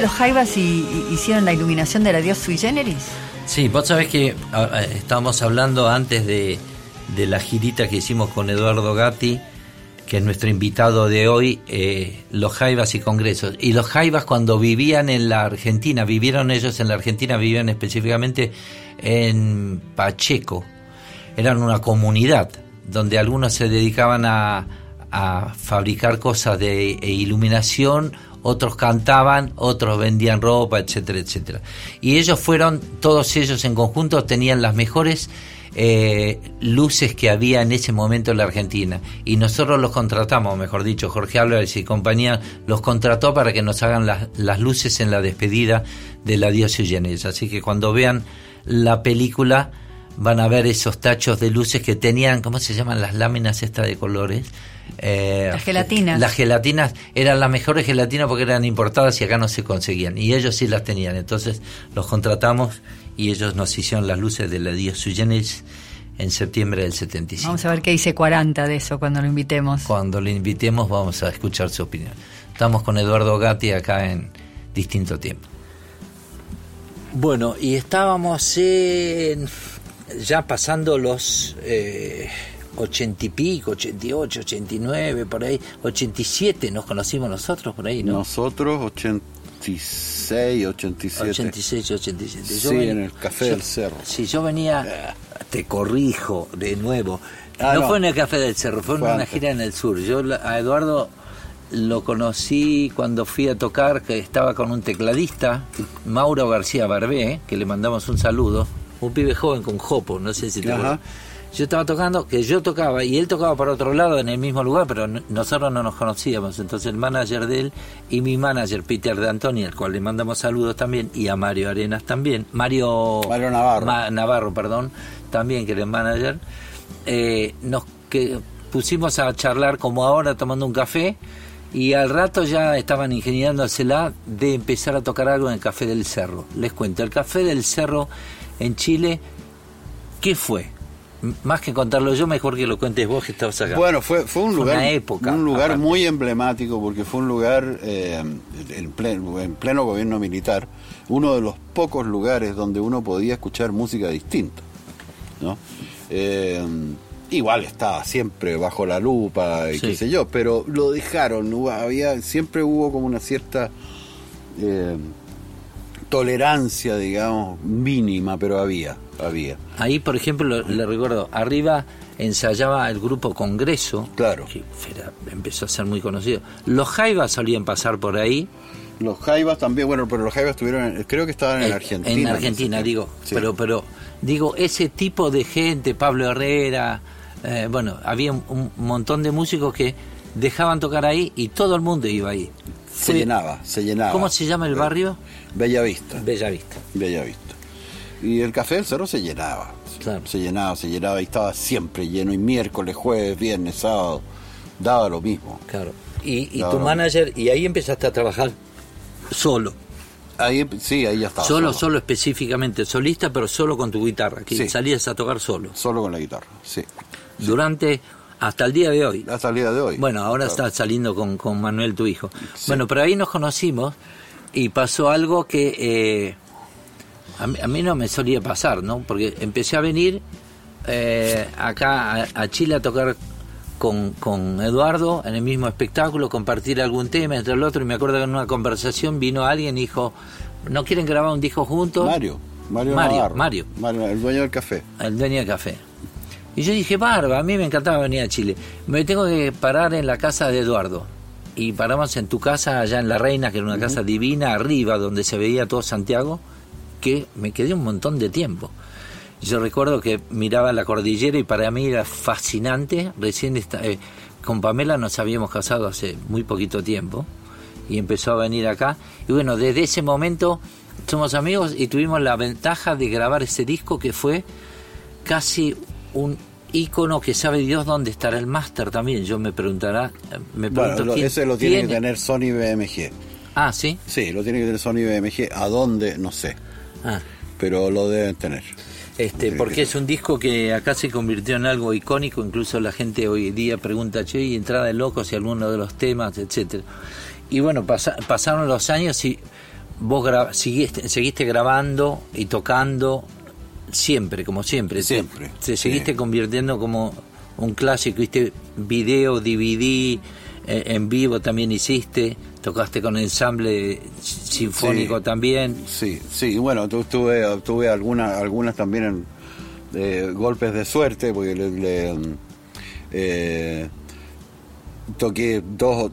los Jaivas hicieron la iluminación de la Dios sui generis. Sí, vos sabés que estábamos hablando antes de, de la girita que hicimos con Eduardo Gatti, que es nuestro invitado de hoy, eh, los Jaivas y Congresos. Y los Jaivas cuando vivían en la Argentina, vivieron ellos en la Argentina, vivían específicamente en Pacheco. Eran una comunidad donde algunos se dedicaban a, a fabricar cosas de e iluminación, otros cantaban, otros vendían ropa, etcétera, etcétera. Y ellos fueron, todos ellos en conjunto tenían las mejores eh, luces que había en ese momento en la Argentina. Y nosotros los contratamos, mejor dicho, Jorge Álvarez y compañía los contrató para que nos hagan las, las luces en la despedida de la diosa Eugenia. Así que cuando vean la película van a ver esos tachos de luces que tenían, ¿cómo se llaman las láminas estas de colores? Eh, Las gelatinas. Las gelatinas eran las mejores gelatinas porque eran importadas y acá no se conseguían. Y ellos sí las tenían. Entonces los contratamos y ellos nos hicieron las luces de la Dios Sui Generis en septiembre del 75. Vamos a ver qué dice 40 de eso cuando lo invitemos. Cuando le invitemos vamos a escuchar su opinión. Estamos con Eduardo Gatti acá en distinto tiempo. Bueno, y estábamos en, ya pasando los eh, ochenta y pico, 88, 89, por ahí, 87 nos conocimos nosotros por ahí, ¿no? Nosotros 86, 87. 86, 87. Sí, ven- en el Café yo- del Cerro. Sí, yo venía, te corrijo de nuevo. Ah, no, no. fue en el Café del Cerro, fue, Fue en una gira en el sur. Yo a Eduardo lo conocí cuando fui a tocar, que estaba con un tecladista, Mauro García Barbé, que le mandamos un saludo, un pibe joven con jopo, no sé si te acuerdas. Yo estaba tocando, que yo tocaba, y él tocaba para otro lado en el mismo lugar, pero no- nosotros no nos conocíamos. Entonces el manager de él y mi manager, Peter de Antonio, al cual le mandamos saludos también, y a Mario Arenas también, Mario, Mario Navarro. Ma- Navarro, perdón, también que era el manager, eh, nos que pusimos a charlar como ahora tomando un café y al rato ya estaban ingeniándosela de empezar a tocar algo en el Café del Cerro. Les cuento, el Café del Cerro en Chile, ¿qué fue? Más que contarlo yo, mejor que lo cuentes vos que estabas acá. Bueno, fue, fue un Fue lugar, una época, un lugar aparte. muy emblemático porque fue un lugar eh, en, pleno, en pleno gobierno militar, uno de los pocos lugares donde uno podía escuchar música distinta. ¿no? Eh, igual estaba siempre bajo la lupa y Sí. qué sé yo, pero lo dejaron, había, siempre hubo como una cierta eh, tolerancia, digamos, mínima, pero había, había. Ahí, por ejemplo, lo- le recuerdo, arriba ensayaba el grupo Congreso, Claro. que era- empezó a ser muy conocido. Los Jaivas solían pasar por ahí, Los Jaivas también, bueno, pero los Jaivas estuvieron, creo que estaban en Eh, Argentina. En Argentina, digo. Sí. Pero, pero, digo, ese tipo de gente, Pablo Herrera, eh, bueno, había un, un montón de músicos que dejaban tocar ahí y todo el mundo iba ahí. se llenaba, se llenaba. ¿Cómo se llama el barrio? Bella Vista. Bella Vista. Bella Vista. Y el Café del Cerro se llenaba. Claro. Se llenaba, se llenaba y estaba siempre lleno. Y miércoles, jueves, viernes, sábado. Daba lo mismo. Claro. Y, y tu manager, y ahí empezaste a trabajar solo. Ahí, sí, ahí ya estaba. Solo, solo específicamente, solista, pero solo con tu guitarra, que Sí. salías a tocar solo. Solo con la guitarra, sí. Durante, hasta el día de hoy. Hasta el día de hoy. Bueno, ahora Claro. estás saliendo con, con Manuel, tu hijo. Bueno, pero ahí nos conocimos y pasó algo que eh, a, mí, a mí no me solía pasar, ¿no? Porque empecé a venir eh, acá a, a Chile a tocar con, con Eduardo en el mismo espectáculo, compartir algún tema entre el otro. Y me acuerdo que en una conversación vino alguien y dijo, ¿no quieren grabar un disco juntos? Mario. Mario, Mario, Navarro. Mario. Mario, el dueño del café. el dueño del café. Y yo dije, barba, a mí me encantaba venir a Chile. Me tengo que parar en la casa de Eduardo. Y paramos en tu casa, allá en La Reina, que era una casa divina, arriba, donde se veía todo Santiago, que me quedé un montón de tiempo. Yo recuerdo que miraba la cordillera y para mí era fascinante. Recién esta- eh, con Pamela nos habíamos casado hace muy poquito tiempo y empezó a venir acá. Y bueno, desde ese momento somos amigos y tuvimos la ventaja de grabar ese disco que fue casi un ícono que sabe Dios dónde estará el máster también. Yo me preguntará, eh, me pregunto Bueno, lo- quién ese lo tiene, tiene? que tener Sony BMG. Ah, sí. Sí, lo tiene que tener Sony BMG. ¿A dónde? No sé. Ah. Pero lo deben tener. Este, porque es un disco que acá se convirtió en algo icónico, incluso la gente hoy día pregunta, che, y entrada de locos y alguno de los temas, etcétera. Y bueno, pasa- pasaron los años y vos gra- seguiste, seguiste grabando y tocando siempre, como siempre. Te- Siempre, Te, sí. seguiste convirtiendo como un clásico, viste video, DVD, eh, en vivo también hiciste, tocaste con ensamble sinfónico Sí. también. Sí, sí, bueno, tu- tuve, tuve algunas, algunas también en, eh, golpes de suerte, porque le, le, eh, toqué dos, o-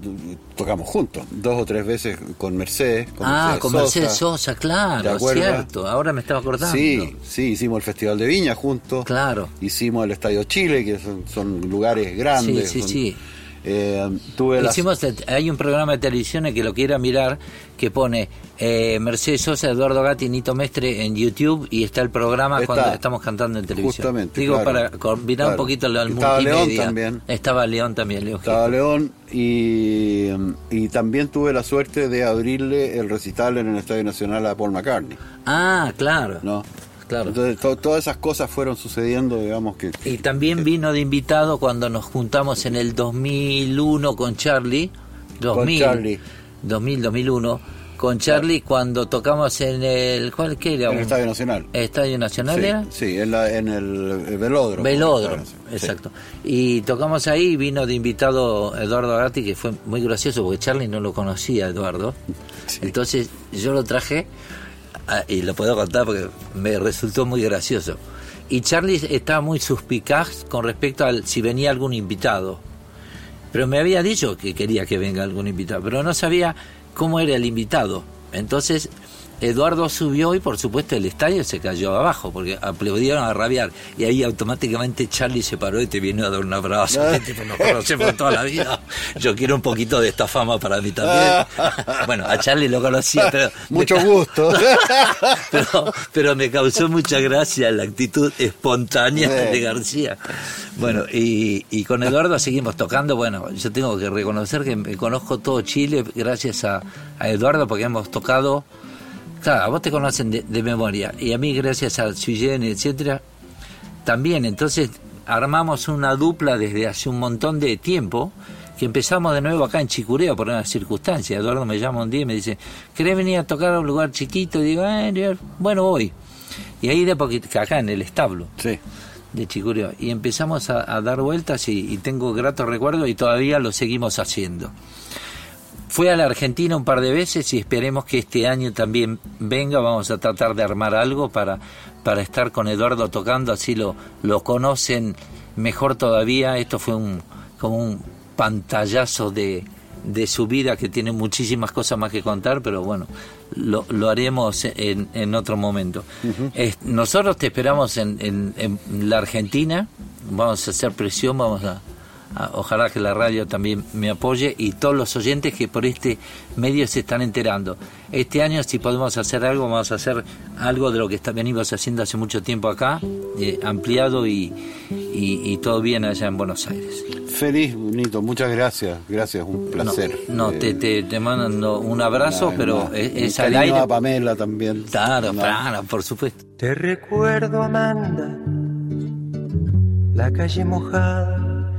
tocamos juntos, dos o tres veces con Mercedes. Con ah, Mercedes con Sosa. Mercedes Sosa, ¿Te claro, cierto. Ahora me estaba acordando. Sí, sí, hicimos el Festival de Viña juntos. Claro. Hicimos el Estadio Chile, que son, son lugares grandes. Sí, sí, son- sí. Eh, tuve Hicimos, hay un programa de televisión el que lo quiera mirar que pone eh, Mercedes Sosa, Eduardo Gatti, Nito Mestre en YouTube y está el programa Está. cuando estamos cantando en televisión. Justamente, Digo, claro. para combinar un poquito al Estaba León multimedia. también. Estaba León también, León. Estaba León y, y también tuve la suerte de abrirle el recital en el Estadio Nacional a Paul McCartney. Ah, claro. ¿no? Claro. Entonces to- todas esas cosas fueron sucediendo, digamos que... Y también vino de invitado cuando nos juntamos en el 2001 con Charlie. 2000, Charlie. 2000, 2001. Con Charlie cuando tocamos en el... ¿Cuál que era? En el Estadio Nacional. ¿Estadio Nacional Sí, era? sí, en, la- en el, el velódromo. Velódromo, Sí. exacto. Y tocamos ahí, vino de invitado Eduardo Gatti, que fue muy gracioso porque Charlie no lo conocía, Eduardo. Entonces yo lo traje, y lo puedo contar porque me resultó muy gracioso. Y Charlie estaba muy suspicaz con respecto al si venía algún invitado. Pero me había dicho que quería que venga algún invitado, pero no sabía cómo era el invitado. Entonces Eduardo subió y por supuesto el estadio se cayó abajo porque aplaudieron a rabiar y ahí automáticamente Charlie se paró y te vino a dar un abrazo. Tipo, nos conocemos toda la vida. Yo quiero un poquito de esta fama para mí también. bueno, a Charlie lo conocía, pero Mucho gusto. pero, pero me causó mucha gracia la actitud espontánea de García. Bueno, y, y con Eduardo seguimos tocando. Bueno, yo tengo que reconocer que me conozco todo Chile gracias a, a Eduardo porque hemos tocado. Claro, a vos te conocen de, de memoria y a mí gracias a Suyen, etcétera, también. Entonces armamos una dupla desde hace un montón de tiempo que empezamos de nuevo acá en Chicureo por una circunstancia. Eduardo me llama un día y me dice, ¿querés venir a tocar a un lugar chiquito? Y digo, "Eh, bueno, voy. Y ahí de poquito, acá en el establo Sí. de Chicureo. Y empezamos a, a dar vueltas y, y tengo gratos recuerdos y todavía lo seguimos haciendo. Fui a la Argentina un par de veces y esperemos que este año también venga. Vamos a tratar de armar algo para, para estar con Eduardo tocando, así lo, lo conocen mejor todavía. Esto fue un, como un pantallazo de, de su vida que tiene muchísimas cosas más que contar, pero bueno, lo, lo haremos en, en otro momento. Nosotros te esperamos en, en- en la Argentina, vamos a hacer presión, vamos a- ojalá que la radio también me apoye y todos los oyentes que por este medio se están enterando. Este año si podemos hacer algo, vamos a hacer algo de lo que está, venimos haciendo hace mucho tiempo acá, eh, ampliado y, y- y todo bien allá en Buenos Aires. Feliz, Nito, muchas gracias. Gracias, un placer. No, Eh, te, te, te mando un abrazo, nada, pero nada. es, es al aire. a Pamela también. Claro, claro, por supuesto. Te recuerdo, Amanda, la calle mojada,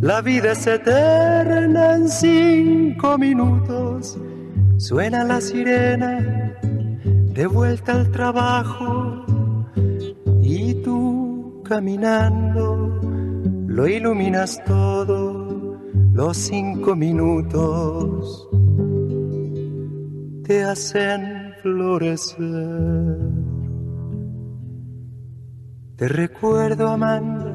la vida es eterna en cinco minutos. Suena la sirena, de vuelta al trabajo, y tú caminando, lo iluminas todo, los cinco minutos te hacen florecer. Te recuerdo, Amanda,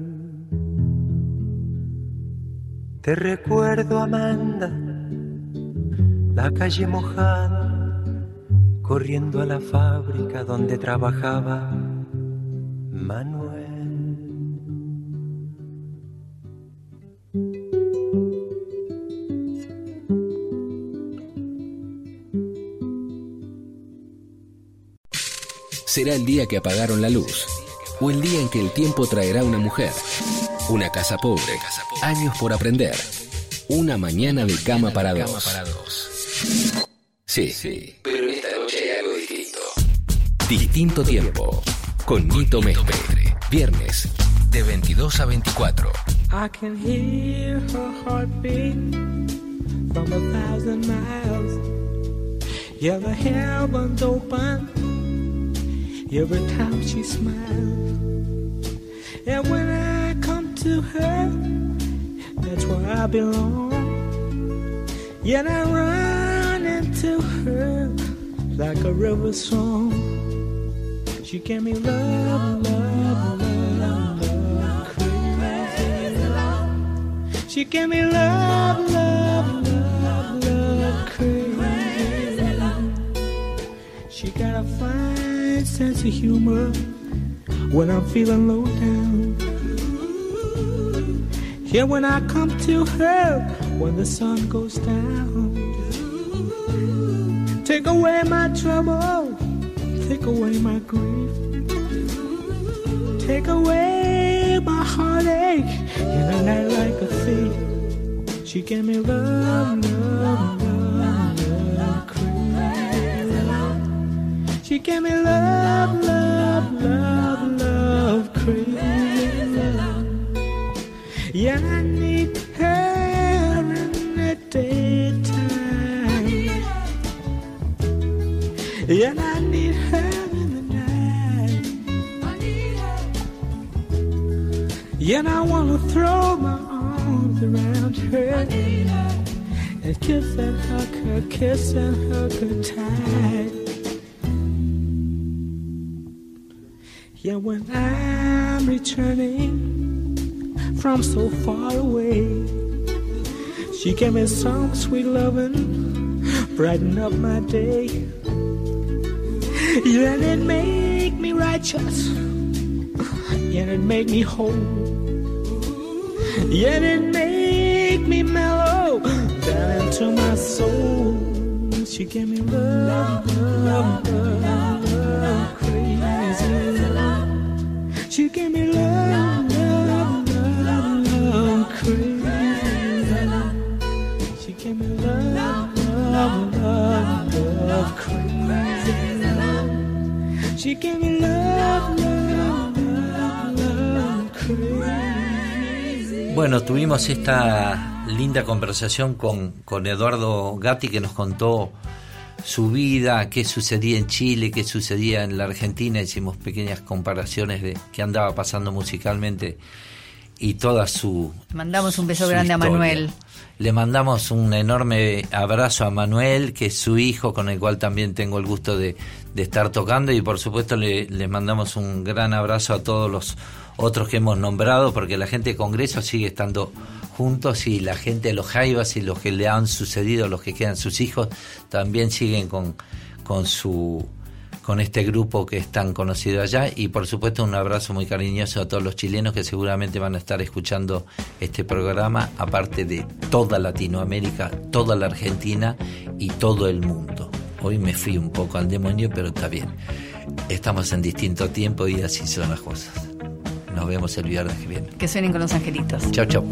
Te recuerdo, Amanda, la calle mojada, corriendo a la fábrica donde trabajaba Manuel. Será el día que apagaron la luz, o el día en que el tiempo traerá una mujer, una casa pobre, años por aprender, una mañana de cama para dos. Sí, sí, pero esta noche hay algo distinto. Distinto tiempo, con Nito Mestre. Viernes, de 22 a 24. I can hear her heartbeat from a thousand miles. Yeah, the heavens open every time she smiles. And when to her, that's where I belong. Yet I run into her like a river song. She gave me love, love, love, love, crazy love. She gave me love, love, love, love, crazy love. She got a fine sense of humor when I'm feeling low down. Yeah, when I come to her when the sun goes down. Take away my trouble, take away my grief, take away my heartache in a night like a thief. She gave me love, love, love, love, love. She gave me love, love, love, Yeah, I need her in the daytime. Yeah, I need her in the night. Yeah, I wanna throw my arms around her and kiss and hug her, kiss and hug her tight. Yeah, when I'm returning from so far away. She gave me some sweet loving, brighten up my day. Yeah, and it make me righteous, yeah, it make me whole. Yeah, it make me mellow down into my soul. She gave me love, love, love, love, crazy She gave me love, love, love, love, crazy. Bueno, tuvimos esta linda conversación con, con Eduardo Gatti que nos contó su vida, qué sucedía en Chile, qué sucedía en la Argentina, hicimos pequeñas comparaciones de qué andaba pasando musicalmente y toda su... Mandamos un beso grande a. Manuel. Le mandamos un enorme abrazo a Manuel, que es su hijo, con el cual también tengo el gusto de, de estar tocando, y por supuesto le, le mandamos un gran abrazo a todos los otros que hemos nombrado, porque la gente de Congreso sigue estando juntos y la gente de los Jaivas y los que le han sucedido, los que quedan sus hijos, también siguen con, con su con este grupo que es tan conocido allá y por supuesto un abrazo muy cariñoso a todos los chilenos que seguramente van a estar escuchando este programa, aparte de toda Latinoamérica, toda la Argentina y todo el mundo. Hoy me fui un poco al demonio, pero está bien. Estamos en distinto tiempo y así son las cosas. Nos vemos el viernes que viene. Que suenen con los angelitos. Chao, chao.